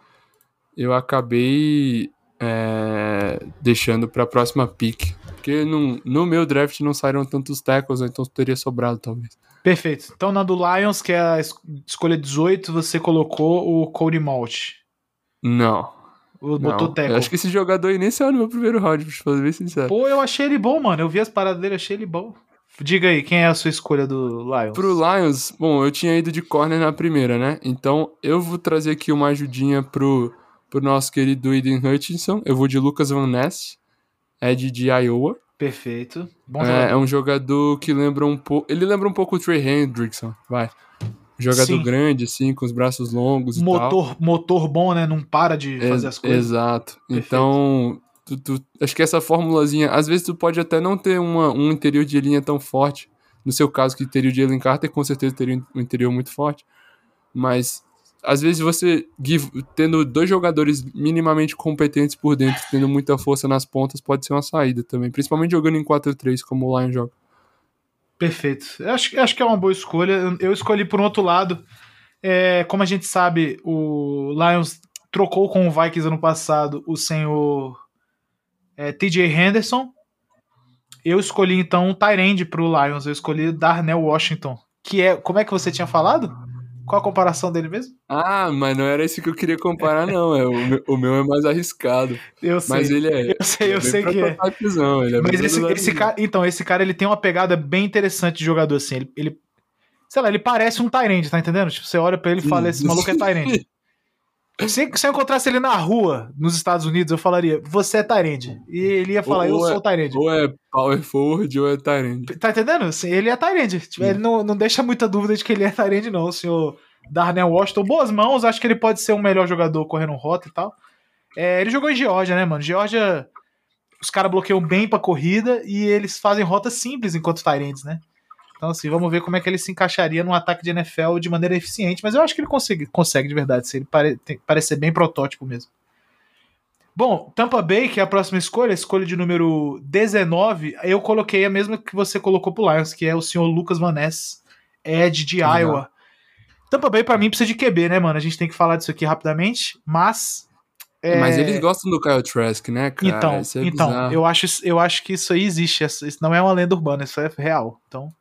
eu acabei é, deixando pra próxima pick. Porque no, no meu draft não saíram tantos tackles, então teria sobrado, talvez. Perfeito. Então na do Lions, que é a es- escolha 18, você colocou o Cody Malt. Não. O botou. Eu acho que esse jogador aí nem saiu no meu primeiro round, pra fazer bem sincero. Pô, eu achei ele bom, mano. Eu vi as paradas dele, achei ele bom. Diga aí, quem é a sua escolha do Lions? Pro Lions, bom, eu tinha ido de corner na primeira, né? Então eu vou trazer aqui uma ajudinha pro, pro nosso querido Eden Hutchinson. Eu vou de Lucas Van Ness, Ed de Iowa. Perfeito. Bom É, é um jogador que lembra um pouco. Ele lembra um pouco o Trey Hendrickson, vai. Jogador Sim. grande, assim, com os braços longos e tal. Motor, motor bom, né? Não para de Ex- fazer as coisas. Exato. Perfeito. Então, tu- tu- acho que essa formulazinha, às vezes tu pode até não ter uma- um interior de linha tão forte. No seu caso, que teria o Jalen Carter, com certeza teria um interior muito forte. Mas, às vezes você, tendo dois jogadores minimamente competentes por dentro, tendo muita força nas pontas, pode ser uma saída também. Principalmente jogando em 4-3, como o Lion joga. Perfeito. Eu acho, eu acho que é uma boa escolha. Eu- escolhi por um outro lado. É, como a gente sabe, o Lions trocou com o Vikings ano passado o senhor é, TJ Henderson. Eu escolhi então um Tyrande pro Lions. Eu escolhi Darnell Washington. Que é. Como é que você tinha falado? Qual a comparação dele mesmo? Ah, mas não era esse que eu queria comparar, não. É, o, meu, o meu é mais arriscado. Eu sei. Mas ele é. Eu sei, eu é sei que é. é Mas esse, esse cara, então, esse cara ele tem uma pegada bem interessante de jogador, assim. Ele, ele sei lá, ele parece um Tyrande, tá entendendo? Tipo, você olha pra ele e fala: esse maluco é Tyrande. Se, se eu encontrasse ele na rua, nos Estados Unidos, eu falaria: você é Tyrande. E ele ia falar: eu Ou é- sou Tyrande. Ou é power forward ou é Tyrande. Tá entendendo? Assim, ele é Tyrande. Tipo, ele não, não deixa muita dúvida de que ele é Tyrande, não. O senhor Darnell Washington, boas mãos, acho que ele pode ser o melhor jogador correndo rota e tal. É, ele jogou em Geórgia, né, mano? Geórgia, os caras bloqueiam bem pra corrida e eles fazem rotas simples enquanto Tyrands, né? Então, assim, vamos ver como é que ele se encaixaria num ataque de NFL de maneira eficiente, mas eu acho que ele consegue, consegue de verdade. Assim, ele pare, tem- parece ser bem protótipo mesmo. Bom, Tampa Bay, que é a próxima escolha, a escolha de número 19, eu coloquei a mesma que você colocou pro Lions, que é o senhor Lucas Van Ness, Ed de Legal. Iowa. Tampa Bay, pra mim, precisa de QB, né, mano? A gente tem que falar disso aqui rapidamente, mas. é, Mas eles gostam do Kyle Trask, né, cara? Então, é então eu, acho, eu acho que isso aí existe. Isso não é uma lenda urbana, isso é real. Então,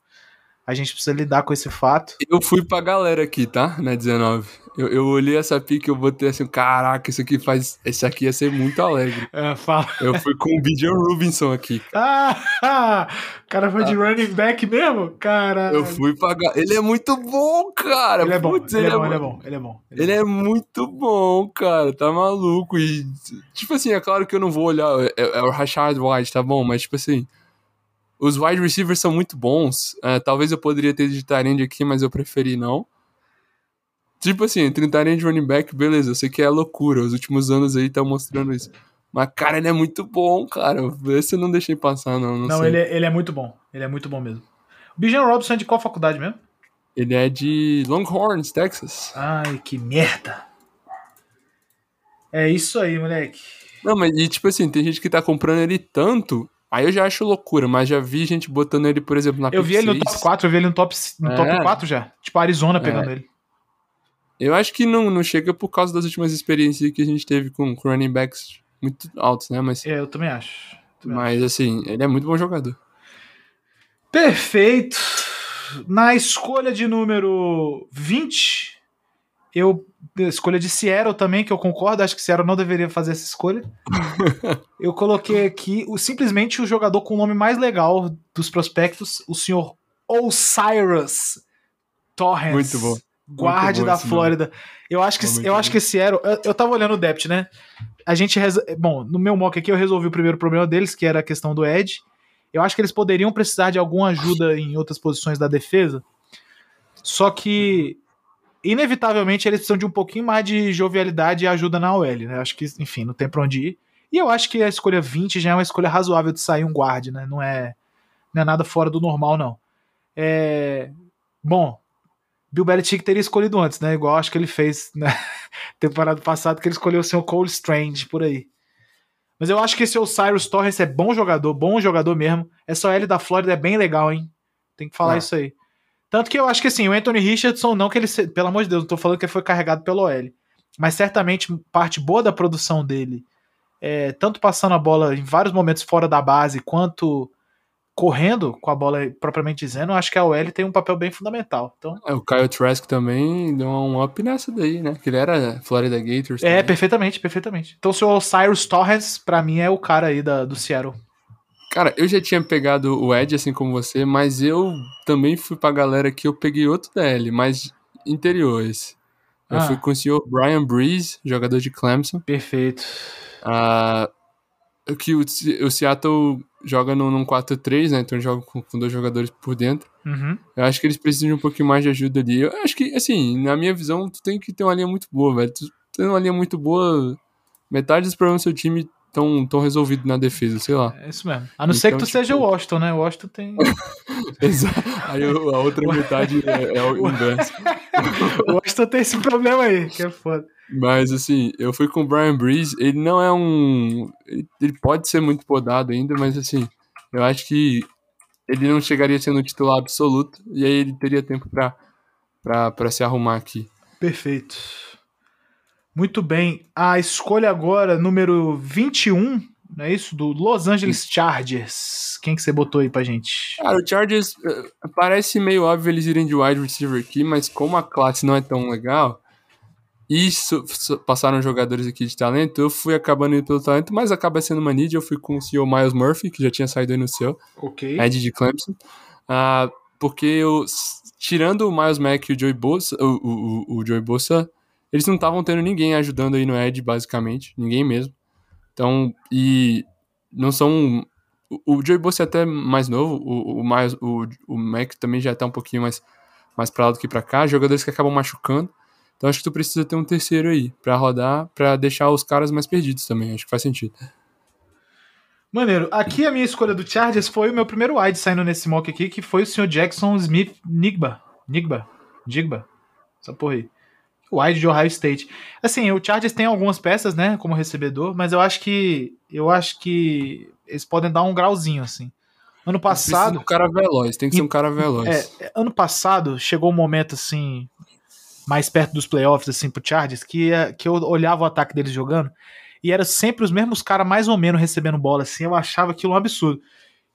a gente precisa lidar com esse fato. Eu fui pra galera aqui, tá? Na 19. Eu, eu olhei essa pique e eu botei assim, caraca, isso aqui faz. Esse aqui ia ser muito alegre. É, fala. Eu fui com o Bijan Rubinson aqui. Ah, o cara foi de running back mesmo? Cara. Eu fui pra galera. Ele é muito bom, cara. Ele é bom, Putz, ele, é bom, mu- ele é bom, ele é bom. Ele é muito bom, cara. Tá maluco. E, tipo assim, é claro que eu não vou olhar. É, é o Rashad White, tá bom? Mas, tipo assim. Os wide receivers são muito bons. É, talvez eu poderia ter de Tyrande aqui, mas eu preferi não. Tipo assim, entre Tyrande e running back, beleza. Eu sei que é loucura. Os últimos anos aí tá mostrando isso. Mas, cara, ele é muito bom, cara. Esse eu não deixei passar, não. Não, Não, ele é, ele é muito bom. Ele é muito bom mesmo. O Bijan Robson é de qual faculdade mesmo? Ele é de Longhorns, Texas. Ai, que merda. É isso aí, moleque. Não, mas e tipo assim, tem gente que tá comprando ele tanto, aí eu já acho loucura, mas já vi gente botando ele, por exemplo, na Eu vi ele no 6. top 4, eu vi ele no top, no É. top 4 já. Tipo, a Arizona pegando ele. Eu acho que não, não chega por causa das últimas experiências que a gente teve com, running backs muito altos, né? Mas, É, eu também acho. Também mas assim, ele é muito bom jogador. Perfeito. Na escolha de número 20, eu. Escolha de Seattle também, que eu concordo, acho que Seattle não deveria fazer essa escolha. eu coloquei aqui o, simplesmente o jogador com o nome mais legal dos prospectos, o senhor Osiris Torrens. Muito bom. Guarde da esse nome. Flórida. Eu acho que, Muito eu bom. acho que Seattle. Eu, eu tava olhando o depth, né? A gente. Bom, no meu mock aqui eu resolvi o primeiro problema deles, que era a questão do Edge. Eu acho que eles poderiam precisar de alguma ajuda em outras posições da defesa. Só que, inevitavelmente, eles precisam de um pouquinho mais de jovialidade e ajuda na OL, né? Acho que, enfim, não tem pra onde ir. E eu acho que a escolha 20 já é uma escolha razoável de sair um guard, né? Não é, não é nada fora do normal, não. É... Bom, Bill Belichick teria escolhido antes, né? Igual acho que ele fez na temporada passada, que ele escolheu o seu Cole Strange por aí. Mas eu acho que esse Osiris Torres é bom jogador, bom jogador mesmo. Essa OL da Flórida é bem legal, hein? Tem que falar É. isso aí. Tanto que eu acho que assim, o Anthony Richardson, não que ele. Pelo amor de Deus, não tô falando que ele foi carregado pelo OL. Mas certamente parte boa da produção dele, é, tanto passando a bola em vários momentos fora da base, quanto correndo com a bola propriamente dizendo, eu acho que a OL tem um papel bem fundamental. Então, É, o Kyle Trask também deu um up nessa daí, né? Que ele era Florida Gators. É, também. perfeitamente, perfeitamente. Então, o seu Osiris Torres, pra mim, é o cara aí da, do Seattle. Cara, eu já tinha pegado o Ed, assim como você, mas eu também fui pra galera que eu peguei outro DL, mais interior esse. Eu Ah. fui com o senhor Brian Breeze, jogador de Clemson. Perfeito. Ah, que o, o Seattle joga num, num 4-3, né? Então joga com, com dois jogadores por dentro. Uhum. Eu acho que eles precisam de um pouquinho mais de ajuda ali. Eu acho que, assim, na minha visão, tu tem que ter uma linha muito boa, velho. Tu tem uma linha muito boa, metade dos problemas do seu time estão tão resolvidos na defesa, sei lá. É isso mesmo. A não ser que Então, tu seja o tipo- Washington, né? O Washington tem. Exato. Aí a outra metade é, é o inverso. o Washington tem esse problema aí, que é foda. Mas, assim, eu fui com o Brian Breeze. Ele não é um. Ele pode ser muito podado ainda, mas, assim, eu acho que ele não chegaria sendo titular absoluto. E aí ele teria tempo pra se arrumar aqui. Perfeito. Muito bem. A escolha agora, número 21, não é isso? Do Los Angeles Chargers. Quem que você botou aí pra gente? Cara, o Chargers eh, parece meio óbvio eles irem de wide receiver aqui, mas como a classe não é tão legal e so- so- passaram jogadores aqui de talento, eu fui acabando indo pelo talento, mas acaba sendo uma need. Eu fui com o CEO Miles Murphy, que já tinha saído aí no seu, Ok. Ed de Clemson, Ah, porque eu, tirando o Miles Mack e o Joey Bosa, o, o, o, o Joey Bosa, eles não estavam tendo ninguém ajudando aí no Ed, basicamente, ninguém mesmo. Então, e não são. O, Joey Bosa é até mais novo, o, o, o, o Mac também já tá um pouquinho mais, mais pra lá do que pra cá, jogadores que acabam machucando. Então acho que tu precisa ter um terceiro aí pra rodar, pra deixar os caras mais perdidos também, acho que faz sentido. Maneiro. Aqui a minha escolha do Chargers foi o meu primeiro wide saindo nesse mock aqui, que foi o Sr. Jackson Smith Nigba. Nigba? Nigba? Essa porra aí. Wide de Ohio State. Assim, o Chargers tem algumas peças, né, como recebedor, mas eu acho que eu acho que eles podem dar um grauzinho assim. Ano passado, um cara veloz, tem que ser um cara veloz. é, é, ano passado chegou um momento assim mais perto dos playoffs assim pro Chargers que é- que eu olhava o ataque deles jogando e era sempre os mesmos caras mais ou menos recebendo bola assim, eu achava aquilo um absurdo.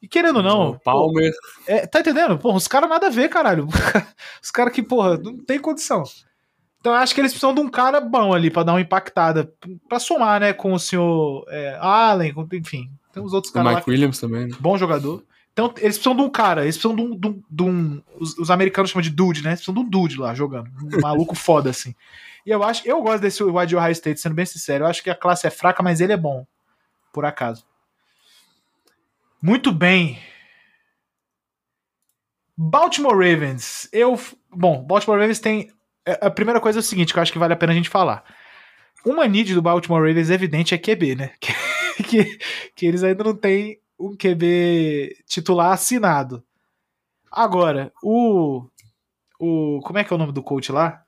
E querendo ou não, o Palmer, é, tá entendendo? Porra, os caras nada a ver, caralho. Os caras que, porra, não tem condição. Então eu acho que eles precisam de um cara bom ali pra dar uma impactada, pra somar, né, com o senhor é, Allen, com- enfim. Tem os outros o caras lá Mike Williams também, né? bom jogador. Então, eles precisam de um cara, eles precisam de um. De um, de um- os, os americanos chamam de dude, né? Eles precisam de um dude lá jogando. Um maluco foda, assim. E eu acho, eu gosto desse wide de Ohio State, sendo bem sincero. Eu acho que a classe é fraca, mas ele é bom. Por acaso. Muito bem. Baltimore Ravens. Eu. Bom, Baltimore Ravens tem. É, A primeira coisa é o seguinte, que eu acho que vale a pena a gente falar. Uma need do Baltimore Ravens evidente é QB, né? Que, que, que eles ainda não têm um QB titular assinado. Agora, o. O. Como é que é o nome do coach lá?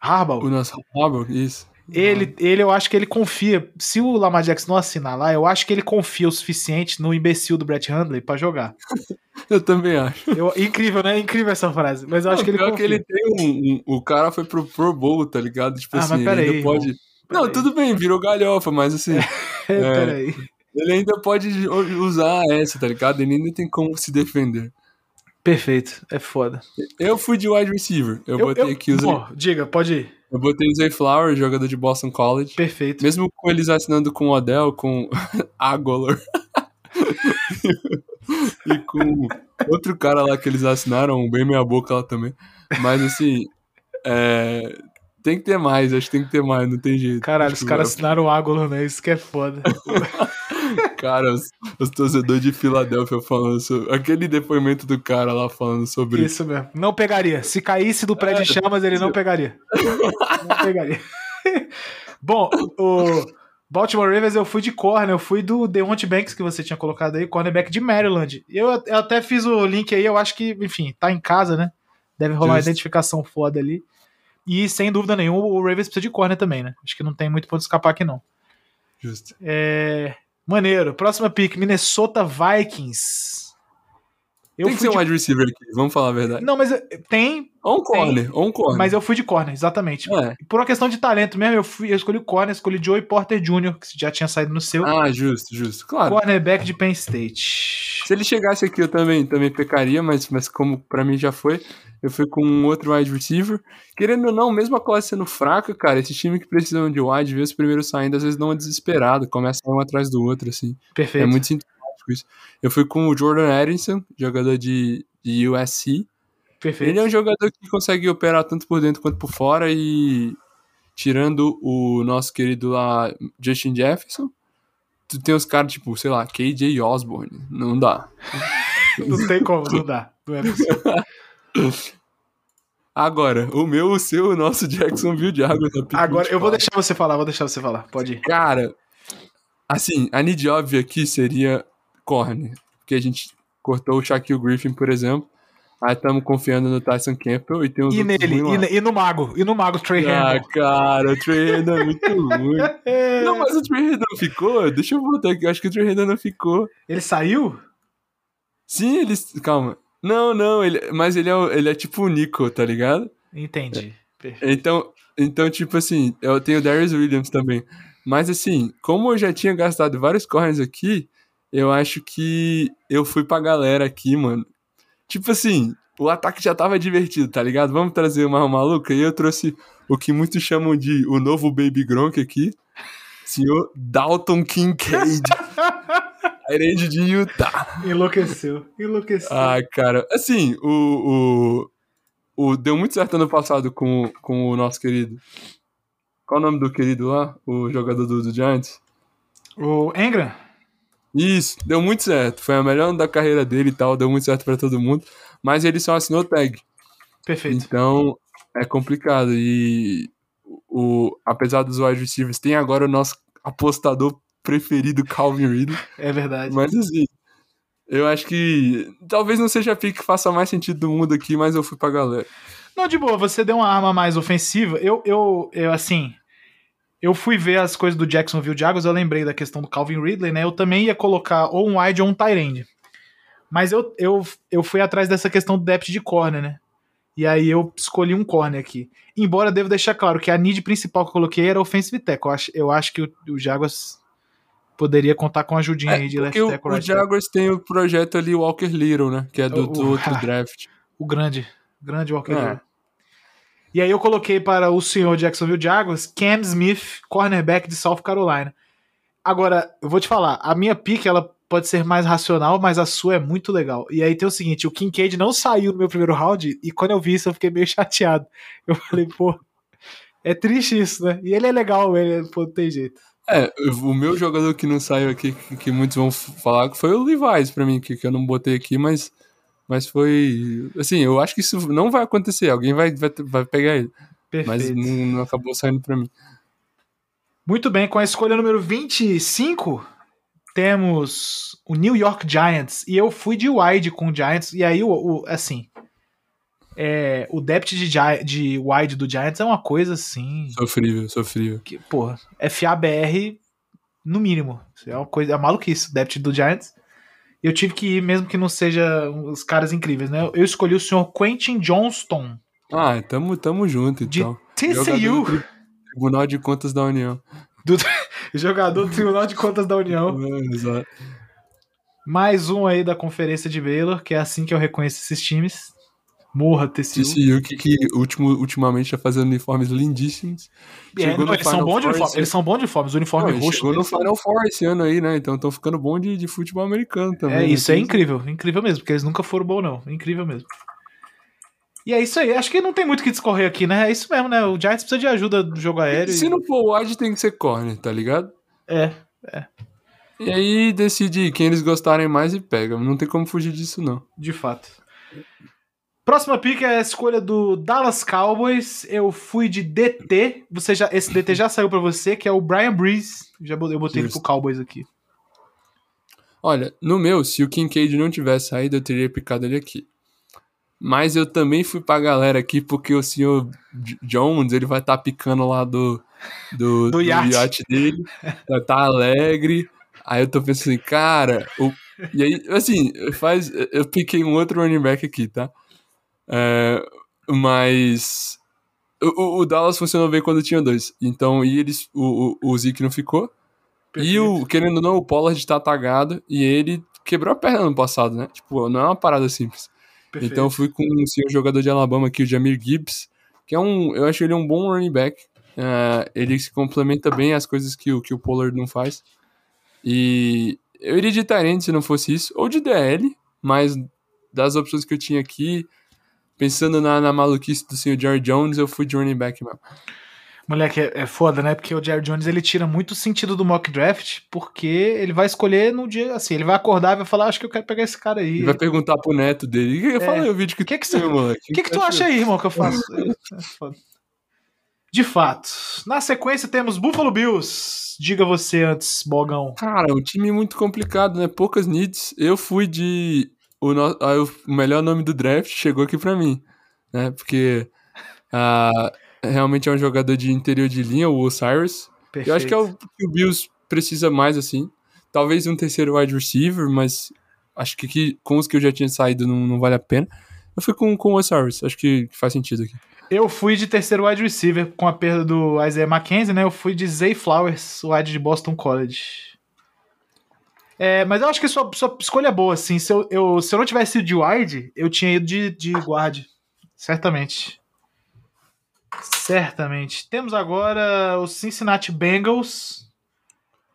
Harbaugh. O nosso Harbaugh, isso. Ele, ele, eu acho que ele confia. Se o Lamar Jackson não assinar lá, eu acho que ele confia o suficiente no imbecil do Brett Hundley pra jogar. Eu também acho. Eu- incrível, né? Incrível essa frase. Mas eu acho que ele Pior confia. que ele tem um, um- O cara foi pro Pro Bowl, tá ligado? Tipo Ah, assim, mas ele peraí, ainda pode. Não, tudo bem, virou galhofa, mas assim, Peraí. ele ainda pode usar essa, tá ligado? Ele ainda tem como se defender. Perfeito. É foda. Eu fui de wide receiver. Eu, botei aqui o Zay, Bom, diga, pode ir. Eu botei o Zay Flower, jogador de Boston College. Perfeito. Mesmo com eles assinando com o Odell, com Agolor. e com outro cara lá que eles assinaram, bem meia boca lá também. Mas assim, é, tem que ter mais, acho que tem que ter mais, não tem jeito. Caralho, os Tipo, caras assinaram o Ágolo, né? Isso que é foda. Cara, os, os torcedores de Filadélfia falando sobre. Aquele depoimento do cara lá falando sobre. Isso mesmo. Não pegaria. Se caísse do prédio É. de chamas, ele não pegaria. Não pegaria. Bom, o Baltimore Ravens eu fui de corner, eu fui do Deontay Banks que você tinha colocado aí, cornerback de Maryland. Eu, eu até fiz o link aí, eu acho que, enfim, tá em casa, né? Deve rolar uma Justo. identificação foda ali. E sem dúvida nenhuma, o Ravens precisa de corner também, né? Acho que não tem muito ponto de escapar aqui, não. Justo. É... Maneiro. Próxima pick, Minnesota Vikings. Eu tem que ser de- um wide receiver aqui, vamos falar a verdade. Não, mas tem, Ou um corner, ou um corner. mas eu fui de corner, exatamente. É. Por uma questão de talento mesmo, eu, fui, eu escolhi o corner, escolhi Joey Porter Jr., que já tinha saído no seu. Ah, justo, justo. Claro. Cornerback de Penn State. Se ele chegasse aqui, eu também, também pecaria, mas, mas como pra mim já foi, eu fui com um outro wide receiver. Querendo ou não, mesmo a classe sendo fraca, cara, esse time que precisam de wide, vê os primeiros saindo, às vezes dão uma desesperada, começa um atrás do outro, assim. Perfeito. É muito isso. Eu fui com o Jordan Addison, jogador de, de USC. Perfeito. Ele é um jogador que consegue operar tanto por dentro quanto por fora e tirando o nosso querido lá, Justin Jefferson, tu tem os caras tipo, sei lá, KJ Osborne. Não dá. Não tem como, não dá. Não é possível. Agora, o meu, o seu, o nosso Jacksonville Jaguars. Agora, eu vou 24. deixar você falar, vou deixar você falar. Pode ir. Cara, assim, a need óbvia aqui seria corner. Porque a gente cortou o Shaquille Griffin, por exemplo. Aí estamos confiando no Tyson Campbell e tem os E nele, e, e no Mago, e no Mago Trey Ah, cara, o Trey é muito ruim. Não, mas o Trey Handle não ficou? Deixa eu voltar aqui. Eu acho que o Trey Handle não ficou. Ele saiu? Sim, ele. Calma. Não, não, ele... mas ele é, ele é tipo o Nico, tá ligado? Entendi. Perfeito. Então, então, tipo assim, eu tenho o Darius Williams também. Mas assim, como eu já tinha gastado vários corners aqui, eu acho que eu fui pra galera aqui, mano. Tipo assim, o ataque já tava divertido, tá ligado? Vamos trazer uma maluca. E eu trouxe o que muitos chamam de o novo Baby Gronk aqui. Senhor Dalton Kincaid. Herende de Utah. Enlouqueceu. Enlouqueceu. Ah, cara, assim, o, o, o deu muito certo ano passado com, com o nosso querido. Qual o nome do querido lá? O jogador do, do Giants? O Engram? Isso, deu muito certo. Foi a melhor da carreira dele e tal, deu muito certo pra todo mundo. Mas ele só assinou tag. Perfeito. Então é complicado. E o, apesar dos wide receivers, tem agora o nosso apostador preferido, Calvin Ridley. É verdade. Mas assim, eu acho que talvez não seja a pick que faça mais sentido do mundo aqui, mas eu fui pra galera. Não, de boa, você deu uma arma mais ofensiva. Eu, eu, eu assim. Eu fui ver as coisas do Jacksonville Jaguars, eu lembrei da questão do Calvin Ridley, né? Eu também ia colocar ou um wide ou um tight end. Mas eu, eu, eu fui atrás dessa questão do depth de corner, né? E aí eu escolhi um corner aqui. Embora devo deixar claro que a need principal que eu coloquei era offensive tackle. Eu acho, eu acho que o, o Jaguars poderia contar com a ajudinha aí de left É, o, tackle, o tackle. Jaguars tem o projeto ali, Walker Little, né? Que é do, O- do o- outro draft. O grande, grande Walker É. Little. E aí eu coloquei para o senhor Jacksonville Jaguars, Cam Smith, cornerback de South Carolina. Agora, eu vou te falar, a minha pick ela pode ser mais racional, mas a sua é muito legal. E aí tem o seguinte, o Kincaid não saiu no meu primeiro round e quando eu vi isso eu fiquei meio chateado. Eu falei, pô, é triste isso, né? E ele é legal, ele, pô, não tem jeito. É, o meu jogador que não saiu aqui, que, que muitos vão falar, foi o Levi's pra mim, que, que eu não botei aqui, mas, mas foi. Assim, eu acho que isso não vai acontecer. Alguém vai, vai, vai pegar ele. Perfeito. Mas não, não acabou saindo pra mim. Muito bem, com a escolha número 25, temos o New York Giants. E eu fui de wide com o Giants. E aí, o, o- assim, é, o depth de, Gi- de wide do Giants é uma coisa assim. Sofrível, sofrível. Que, porra, FABR no mínimo. É uma coisa, é maluquice, o depth do Giants. Eu tive que ir, mesmo que não seja os caras incríveis, né? Eu escolhi o senhor Quentin Johnston, Ah, tamo, tamo junto, de então. Jogador TCU, do Tri- Tribunal de Contas da União. jogador do Tribunal de Contas da União. É, exato. Mais um aí da conferência de Baylor, que é assim que eu reconheço esses times. Morra, TCU. TCU, que, que ultimo, ultimamente tá fazendo uniformes lindíssimos. É, não, eles são bons de uniforme. Eles são bons de uniforme. Os uniformes Não, roxos. chegou no Final Four esse ano aí, né? Então estão ficando bom de, de futebol americano também. É, né? isso é Tem- incrível. Incrível mesmo, porque eles nunca foram bons, não. Incrível mesmo. E é isso aí. Acho que não tem muito o que discorrer aqui, né? É isso mesmo, né? O Giants precisa de ajuda do jogo aéreo. e- Se não for wide, tem que ser corner, tá ligado? É. E aí decide quem eles gostarem mais e pega. Não tem como fugir disso, não. De fato. Próxima pick é a escolha do Dallas Cowboys. Eu fui de DT. Você já, esse DT já saiu pra você, que é o Brian Breeze. Já eu botei ele Justo. pro Cowboys aqui. Olha, no meu, se o Kincaid não tivesse saído, eu teria picado ele aqui. Mas eu também fui pra galera aqui porque o senhor Jones, ele vai estar picando lá do, do, Do iate. dele. Vai estar alegre. Aí eu tô pensando assim, cara. o- E aí, assim, faz. Eu piquei um outro running back aqui, tá? É, mas. O, o- Dallas funcionou bem quando tinha dois. Então, e eles. O, o, o Zeke não ficou. E o, querendo ou não, o Pollard tá tagado e ele quebrou a perna no passado, né? Tipo, não é uma parada simples. Perfeito. Então eu fui com o senhor jogador de Alabama aqui, o Jamir Gibbs, que é um. Eu acho ele um bom running back. É, ele se complementa bem as coisas que, o- que o Pollard não faz. E eu iria de Tyrant se não fosse isso, ou de DL, mas das opções que eu tinha aqui, pensando na, na maluquice do senhor Jerry Jones, eu fui de running back mesmo. Moleque, é, é foda, né? Porque o Jerry Jones ele tira muito sentido do mock draft, porque ele vai escolher no dia assim, ele vai acordar e vai falar, acho que eu quero pegar esse cara aí. Ele vai perguntar pro neto dele. Fala aí o vídeo que, É. que que moleque. O que, que tu acha aí, irmão, que eu faço? É foda. De fato. Na sequência temos Buffalo Bills. Diga você antes, Bogão. Cara, um time muito complicado, né? Poucas needs. Eu fui de. O, no... o melhor nome do draft chegou aqui pra mim, né? Porque ah, realmente é um jogador de interior de linha, o Osiris. Perfeito. Eu acho que é o que o Bills precisa mais, assim. Talvez um terceiro wide receiver, mas acho que aqui, com os que eu já tinha saído não, não vale a pena. Eu fui com, com o Osiris, acho que faz sentido aqui. Eu fui de terceiro wide receiver com a perda do Isaiah McKenzie, né? Eu fui de Zay Flowers, wide de Boston College. É, mas eu acho que sua, sua escolha é boa, assim. Se eu, eu- se eu não tivesse ido de wide, eu tinha ido de, de guard. Certamente. Certamente. Temos agora os Cincinnati Bengals.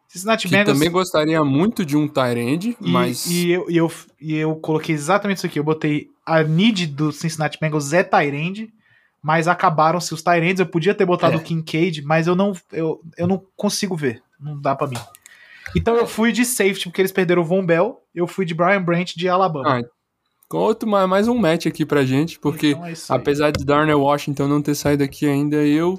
Cincinnati Que Bengals. também gostaria muito de um Tyrande, mas. e eu, e, eu, e eu coloquei exatamente isso aqui. Eu botei a need do Cincinnati Bengals é Tyrande, mas acabaram-se os Tyrands. Eu podia ter botado É. o Kincaid, mas eu não, eu, eu não consigo ver. Não dá pra mim. Então eu fui de safety, porque eles perderam o Von Bell. Eu fui de Brian Branch de Alabama. Ah, outro, ma- mais um match aqui pra gente, porque Então é apesar de Darnell Washington não ter saído aqui ainda, eu.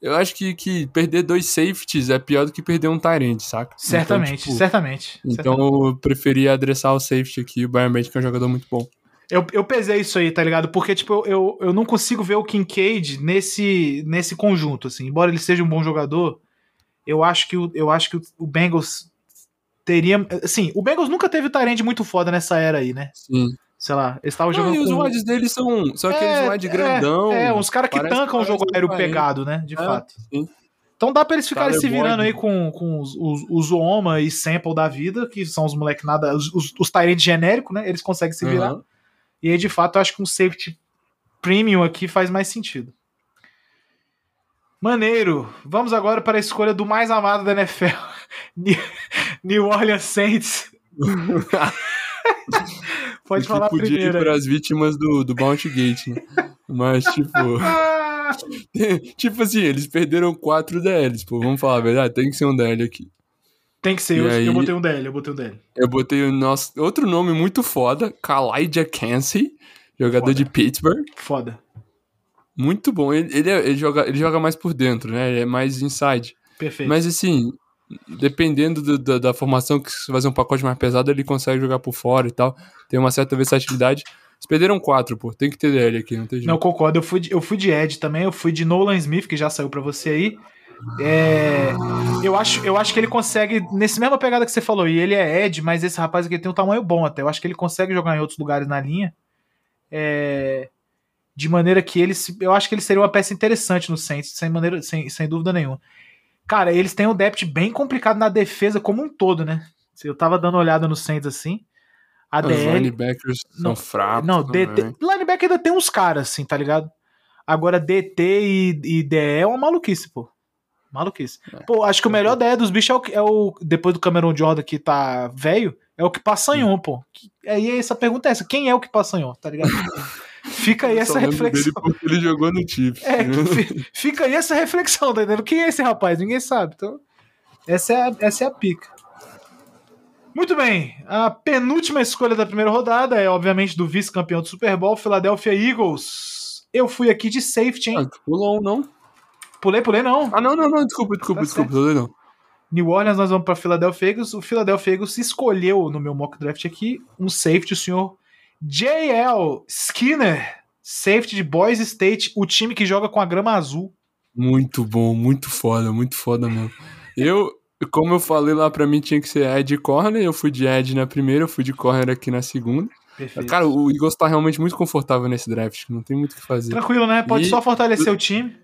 Eu acho que, que perder dois safeties é pior do que perder um Tyrande, saca? Certamente, Então, tipo, certamente. Então eu preferi adressar o safety aqui, o Brian Branch, que é um jogador muito bom. Eu, eu pesei isso aí, tá ligado? Porque, tipo, eu, eu, eu não consigo ver o Kincaid nesse, nesse conjunto, assim. Embora ele seja um bom jogador, eu acho que o, eu acho que o, Bengals teria... Assim, o Bengals nunca teve o Tyrande muito foda nessa era aí, né? Sim. Sei lá, eles estavam Não, jogando e os com... wides deles são, são aqueles wide grandão. É, uns caras que tancam o jogo aéreo pegado, né? De É, fato. sim. Então dá pra eles ficarem se virando aí com, com os, os, os Ooma e Sample da vida, que são os moleque nada... Os, os, os Tyrande genérico, né? Eles conseguem se virar. Aham. E aí, de fato, eu acho que um safety premium aqui faz mais sentido. Maneiro. Vamos agora para a escolha do mais amado da NFL. New Orleans Saints. Pode Que falar podia primeiro. ir para as vítimas do, do Bounty Gate, né? Mas, tipo. Tipo assim, eles perderam quatro DLs, pô. Vamos falar a verdade, tem que ser um DL aqui. Tem que ser, eu, aí? eu botei um DL, eu botei um DL. Eu botei o nosso outro nome muito foda, Kalaija Cansey, jogador Foda. de Pittsburgh. Foda. Muito bom. Ele, ele, é- ele joga, ele joga mais por dentro, né? Ele é mais inside. Perfeito. Mas assim, dependendo do- da, da formação, que se fazer um pacote mais pesado, ele consegue jogar por fora e tal. Tem uma certa versatilidade. Eles perderam quatro, pô. Tem que ter DL aqui, não tem jeito. Não, concordo. Eu fui, de, eu fui de Ed também, eu fui de Nolan Smith, que já saiu pra você aí. É, eu, acho, eu acho que ele consegue, nesse mesma pegada que você falou, e ele é Ed, mas esse rapaz aqui tem um tamanho bom até. Eu acho que ele consegue jogar em outros lugares na linha. É, de maneira que ele. se- Eu acho que ele seria uma peça interessante no Saints, sem, maneira, sem, sem dúvida nenhuma. Cara, eles têm um depth bem complicado na defesa como um todo, né? Eu tava dando uma olhada no Saints assim. A Os DL. linebackers Não, são fracos. Não, também. DT. Linebacker ainda tem uns caras, assim, tá ligado? Agora DT e, e DE é uma maluquice, pô. Maluquice. Pô, acho que o melhor DE dos bichos é o, é o. Depois do Cameron Jordan que tá velho, é o que passanhou, pô. Que- Aí essa pergunta é essa: quem é o que passanhou, tá ligado? Fica aí essa reflexão. ele jogou no Chiefs. É, fica aí essa reflexão, tá entendendo? Quem é esse rapaz? Ninguém sabe. Então, essa é a, essa é a pica. Muito bem. A penúltima escolha da primeira rodada é, obviamente, do vice-campeão do Super Bowl, Philadelphia Eagles. Eu fui aqui de safety, hein? Ah, tu pulou não? Pulei, pulei, não. Ah, não, não, não. Desculpa, desculpa, Tá desculpa. doido, não. New Orleans, nós vamos para Philadelphia Eagles. O Philadelphia Eagles escolheu no meu mock draft aqui um safety, o senhor J.L. Skinner, safety de Boise State, o time que joga com a grama azul. Muito bom, muito foda, muito foda mesmo. Eu, como eu falei lá, pra mim tinha que ser Ed Corner. Eu fui de Ed na primeira, eu fui de Corner aqui na segunda. Perfeito. Cara, o Eagles tá realmente muito confortável nesse draft. Não tem muito o que fazer. Tranquilo, né? Pode E- só fortalecer o time.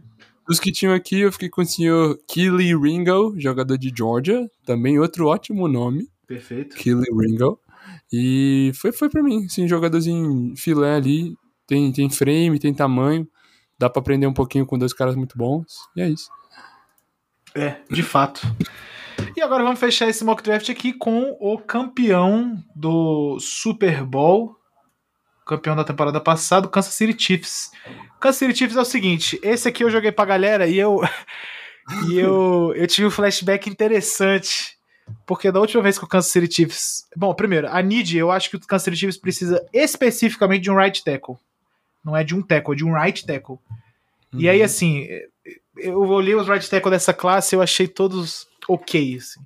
Dos que tinham aqui, eu fiquei com o senhor Keely Ringo, jogador de Georgia. Também outro ótimo nome, Perfeito. Keely Ringo. E foi, foi pra mim, assim, jogadorzinho filé ali. Tem, tem frame, tem tamanho. Dá pra aprender um pouquinho com dois caras muito bons. E é isso. É, de fato. E agora vamos fechar esse mock draft aqui com o campeão do Super Bowl campeão da temporada passada, o Kansas City Chiefs. Kansas City Chiefs é o seguinte, esse aqui eu joguei pra galera e eu e eu, eu tive um flashback interessante. Porque da última vez que o Kansas City Chiefs. Bom, primeiro, a need, eu acho que o Kansas City Chiefs precisa especificamente de um right tackle. Não é de um tackle, é de um right tackle. E aí, assim, eu olhei os right tackle dessa classe, eu achei todos ok, assim.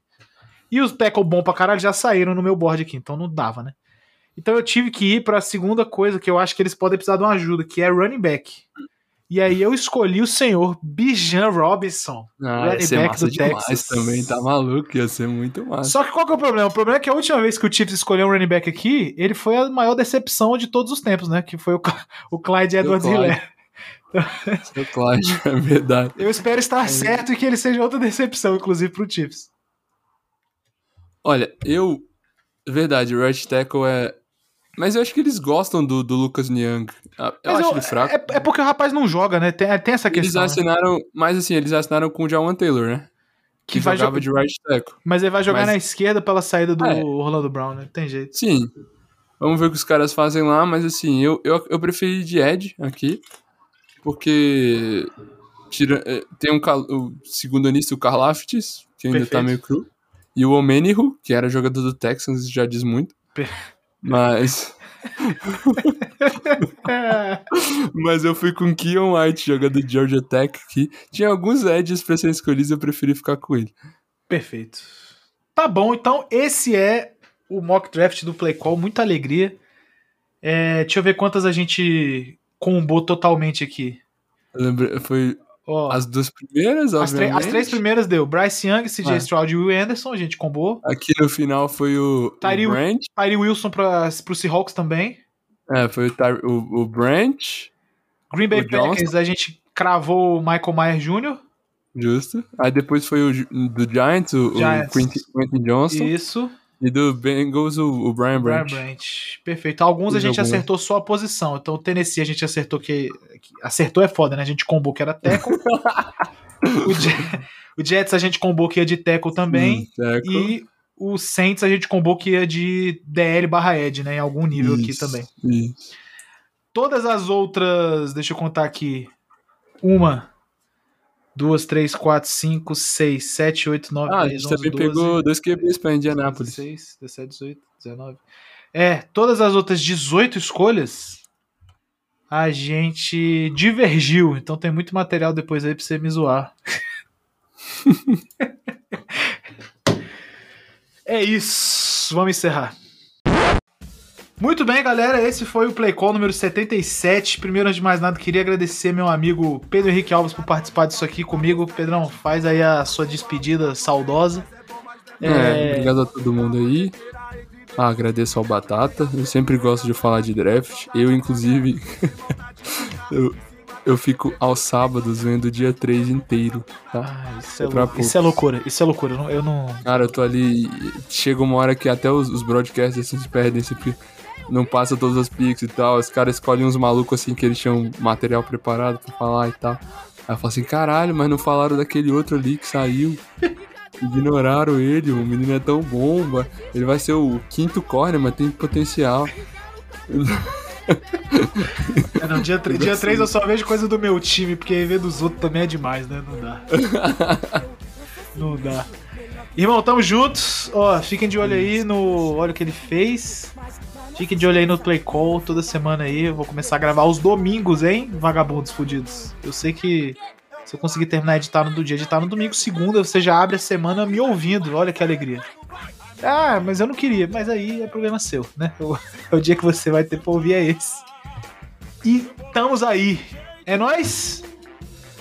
E os tackle bom pra caralho já saíram no meu board aqui, então não dava, né? Então eu tive que ir pra segunda coisa que eu acho que eles podem precisar de uma ajuda, que é running back. E aí eu escolhi o senhor Bijan Robinson, Ah, ia running ser back massa do demais Texas. também, tá maluco, ia ser muito massa. Só que qual que é o problema? O problema é que a última vez que o Chiefs escolheu um running back aqui, ele foi a maior decepção de todos os tempos, né? Que foi o, o Clyde Edwards Clyde. Hilaire. Seu Clyde, é verdade. Eu espero estar certo e que ele seja outra decepção, inclusive, pro Chiefs. Olha, eu. Verdade, o right tackle é. Mas eu acho que eles gostam do, do Lucas Niang. Ah, Eu Mas acho eu- ele fraco. É, é porque o rapaz não joga, né? Tem, tem essa eles questão. né? assinaram. Mas assim, eles assinaram com o Jawan Taylor, né? Que Que, vai jogava de right tackle. Mas ele vai jogar Mas- na esquerda pela saída do É. Orlando Brown, né? Tem jeito. Sim. Vamos ver o que os caras fazem lá, mas assim, eu, eu, eu preferi de Ed aqui, porque tira, eh, tem um o segundo anista, o Karlaftis, que ainda tá Perfeito. meio cru, e o Omenihu, que era jogador do Texans, já diz muito. Per- Mas, mas eu fui com Keon White, jogador de Georgia Tech, que tinha alguns edges pra ser escolhidos, eu preferi ficar com ele. Perfeito. Tá bom, então esse é o mock draft do Play Call. Muita alegria. É, deixa eu ver quantas a gente combou totalmente aqui. Eu lembro, foi Ó, as duas primeiras, as, as três primeiras deu Bryce Young, CJ Ah. Stroud e Will Anderson. A gente combou. Aqui no final foi o, o Tyree- Brand, Tyree Wilson para pro Seahawks também. é, foi o, Ty- o, o Branch, Green Bay O. Packers, a gente cravou o Michael Myers Jr. Justo. Aí depois foi o do Giants, o, o Giants. Quentin, Quentin Johnson. Isso. E do Bengals, o, o Brian Brian Branch. Branch. Perfeito. Alguns a Coisa gente acertou só a posição. Então o Tennessee a gente acertou que. que- Acertou é foda, né? A gente combou que era tackle. o, o Jets a gente combou que ia de tackle também. Hum, tackle. E o Saints a gente combou que ia de DL barra Ed, né? Em algum nível aqui Isso, também. Isso. Todas as outras. Deixa eu contar aqui. Uma. Duas, três, quatro, cinco, seis, sete, oito, nove, Ah, a dez, gente onze, também doze, pegou dois QBs pra Indianápolis. 16, 17, 18, 19. É, todas as outras 18 escolhas a gente divergiu. Então tem muito material depois aí pra você me zoar. é isso. Vamos encerrar. Muito bem, galera. Esse foi o Play Call número 77. Primeiro, antes de mais nada, queria agradecer meu amigo Pedro Henrique Alves por participar disso aqui comigo. Pedrão, faz aí a sua despedida saudosa. É, obrigado a todo mundo aí. Ah, agradeço ao Batata. Eu sempre gosto de falar de draft. Eu, inclusive, eu, eu fico aos sábados vendo o dia 3 inteiro, tá? Ah, isso, é lou- isso é loucura, isso é loucura. Eu não- Eu não. Cara, eu tô ali. Chega uma hora que até os, os broadcasts assim, se perdem, sempre não passa todas as picks e tal. Os caras escolhem uns malucos assim que eles tinham material preparado pra falar e tal. Aí eu falo assim, caralho, mas não falaram daquele outro ali que saiu. Ignoraram ele, o menino é tão bomba. Ele vai ser o quinto corner, mas tem potencial. É, não, dia, tre- dia 3 eu só vejo coisa do meu time, porque ver dos outros também é demais, né? Não dá. não dá. Irmão, tamo juntos. Ó, fiquem de olho aí no. Olha o que ele fez. Fiquem de olho aí no Play Call toda semana aí. Eu vou começar a gravar os domingos, hein? Vagabundos fudidos. Eu sei que se eu conseguir terminar editar no do dia, editar no domingo, segunda, você já abre a semana me ouvindo. Olha que alegria. Ah, mas eu não queria. Mas aí é problema seu, né? O, o dia que você vai ter pra ouvir é esse. E estamos aí. É nóis?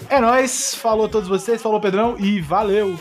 É nóis. Falou todos vocês, falou Pedrão e valeu!